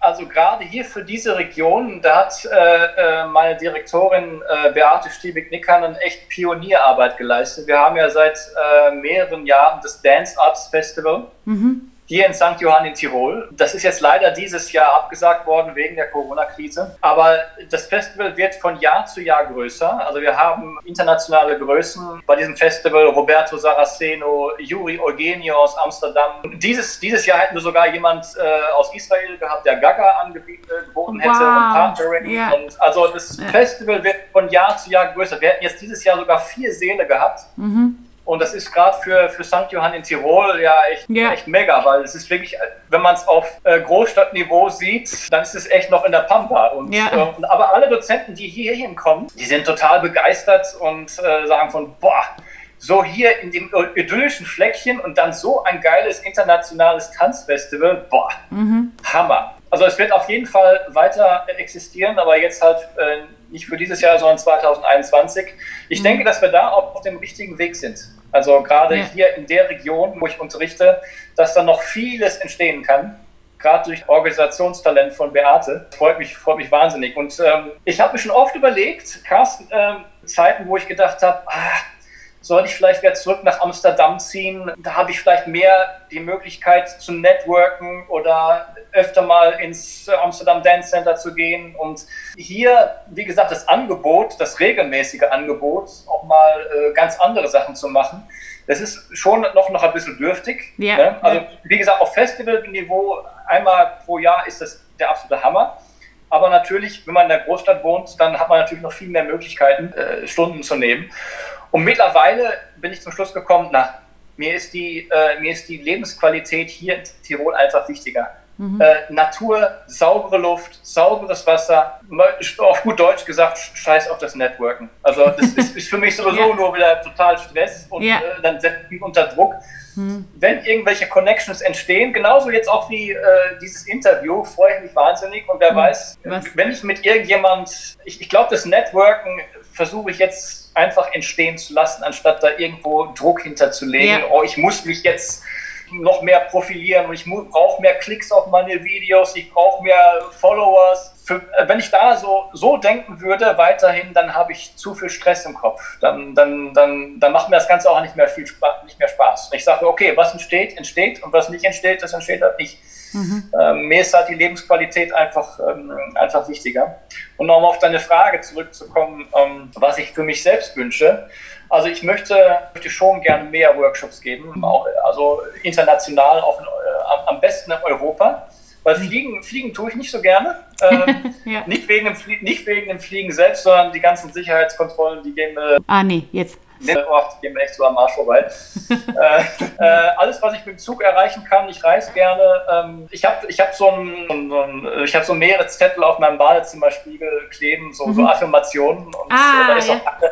Also gerade hier für diese Region, da hat äh, äh meine Direktorin äh, Beate Stiebig-Nickernen echt Pionierarbeit geleistet. Wir haben ja seit äh, mehreren Jahren das Dance Arts Festival. Mhm hier in St. Johann in Tirol. Das ist jetzt leider dieses Jahr abgesagt worden wegen der Corona-Krise. Aber das Festival wird von Jahr zu Jahr größer. Also wir haben internationale Größen bei diesem Festival. Roberto Saraceno, Juri Eugenio aus Amsterdam. Dieses, dieses Jahr hätten wir sogar jemand äh, aus Israel gehabt, der Gaga angeboten hätte wow. und Partnering. Yeah. Und also das. Festival wird von Jahr zu Jahr größer. Wir hätten jetzt dieses Jahr sogar vier Säle gehabt. Mhm. Und das ist gerade für, für St. Johann in Tirol ja echt, ja. echt mega, weil es ist wirklich, wenn man es auf äh, Großstadtniveau sieht, dann ist es echt noch in der Pampa. Und, ja. äh, aber alle Dozenten, die hier hinkommen, die sind total begeistert und äh, sagen von, boah, so hier in dem idyllischen Fleckchen und dann so ein geiles internationales Tanzfestival, boah, mhm. Hammer. Also es wird auf jeden Fall weiter existieren, aber jetzt halt äh, nicht für dieses Jahr, sondern 2021. Ich mhm. denke, dass wir da auch auf dem richtigen Weg sind. Also gerade ja. hier in der Region, wo ich unterrichte, dass da noch vieles entstehen kann. Gerade durch Organisationstalent von Beate. Freut mich, freut mich wahnsinnig. Und ähm, ich habe mir schon oft überlegt, Carsten, ähm, Zeiten, wo ich gedacht habe, ah, sollte ich vielleicht wieder zurück nach Amsterdam ziehen. Da habe ich vielleicht mehr die Möglichkeit zu networken oder öfter mal ins Amsterdam Dance Center zu gehen. Und hier, wie gesagt, das Angebot, das regelmäßige Angebot, auch mal äh, ganz andere Sachen zu machen. Das ist schon noch, noch ein bisschen dürftig. Ja. Ne? Also, wie gesagt, auf Festivalniveau einmal pro Jahr ist das der absolute Hammer. Aber natürlich, wenn man in der Großstadt wohnt, dann hat man natürlich noch viel mehr Möglichkeiten, äh, Stunden zu nehmen. Und mittlerweile bin ich zum Schluss gekommen, na, mir ist die, äh, mir ist die Lebensqualität hier in Tirol einfach wichtiger. Mhm. Äh, Natur, saubere Luft, sauberes Wasser, auf gut Deutsch gesagt, scheiß auf das Networken. Also das ist, ist für mich sowieso ja. nur wieder total Stress und ja. äh, dann setzt mich unter Druck. Mhm. Wenn irgendwelche Connections entstehen, genauso jetzt auch wie äh, dieses Interview, freue ich mich wahnsinnig und wer mhm. weiß, Was? wenn ich mit irgendjemand, ich, ich glaube, das Networken versuche ich jetzt einfach entstehen zu lassen, anstatt da irgendwo Druck hinterzulegen. Ja. Oh, ich muss mich jetzt noch mehr profilieren und ich brauche mehr Klicks auf meine Videos, ich brauche mehr Followers. Für, äh, wenn ich da so, so denken würde, weiterhin, dann habe ich zu viel Stress im Kopf. Dann, dann, dann, dann macht mir das Ganze auch nicht mehr viel Spaß. Nicht mehr Spaß. Ich sage, okay, was entsteht, entsteht und was nicht entsteht, das entsteht halt nicht. Mhm. Ähm, mir ist halt die Lebensqualität einfach, ähm, einfach wichtiger. Und nochmal auf deine Frage zurückzukommen, ähm, was ich für mich selbst wünsche. Also ich möchte, möchte schon gerne mehr Workshops geben, auch, also international, auch in, äh, am besten in Europa. Weil mhm. Fliegen, Fliegen tue ich nicht so gerne. Ähm, ja. nicht, wegen dem nicht wegen dem Fliegen selbst, sondern die ganzen Sicherheitskontrollen, die gehen mir. Ah, nee, jetzt. Die gehen mir echt so am Arsch vorbei. äh, äh, alles, was ich mit dem Zug erreichen kann, ich reise gerne. Ähm, ich habe ich hab so, ein, so, ein, hab so mehrere Zettel auf meinem Badezimmerspiegel kleben, so, mhm. so Affirmationen. Und, ah, da ist ja. auch,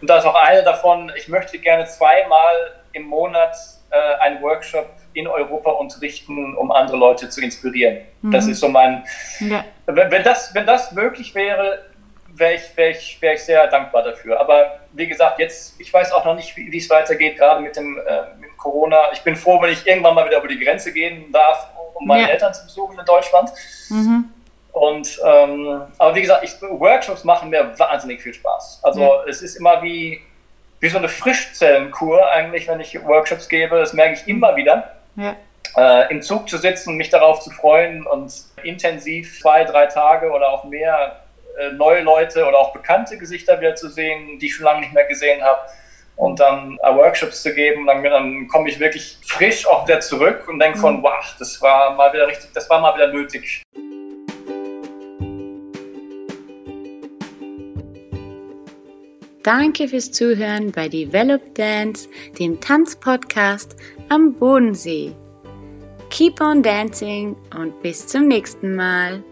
und da ist auch eine davon, ich möchte gerne zweimal im Monat äh, einen Workshop in Europa unterrichten, um andere Leute zu inspirieren. Mhm. Das ist so mein. Ja. Wenn, das, wenn das möglich wäre, wäre ich, wär ich, wär ich sehr dankbar dafür. Aber wie gesagt, jetzt, ich weiß auch noch nicht, wie es weitergeht, gerade mit dem, äh, mit Corona. Ich bin froh, wenn ich irgendwann mal wieder über die Grenze gehen darf, um meine ja. Eltern zu besuchen in Deutschland. Mhm. Und ähm, aber wie gesagt, ich, Workshops machen mir wahnsinnig viel Spaß. Also ja. es ist immer wie, wie so eine Frischzellenkur eigentlich, wenn ich Workshops gebe. Das merke ich immer wieder. Ja. Äh, Im Zug zu sitzen und mich darauf zu freuen und intensiv zwei, drei Tage oder auch mehr neue Leute oder auch bekannte Gesichter wieder zu sehen, die ich schon lange nicht mehr gesehen habe. Und dann äh, Workshops zu geben, dann, dann komme ich wirklich frisch auch wieder zurück und denke von, mhm. wow, das war mal wieder richtig, das war mal wieder nötig. Danke fürs Zuhören bei Develop Dance, dem Tanzpodcast am Bodensee. Keep on dancing und bis zum nächsten Mal.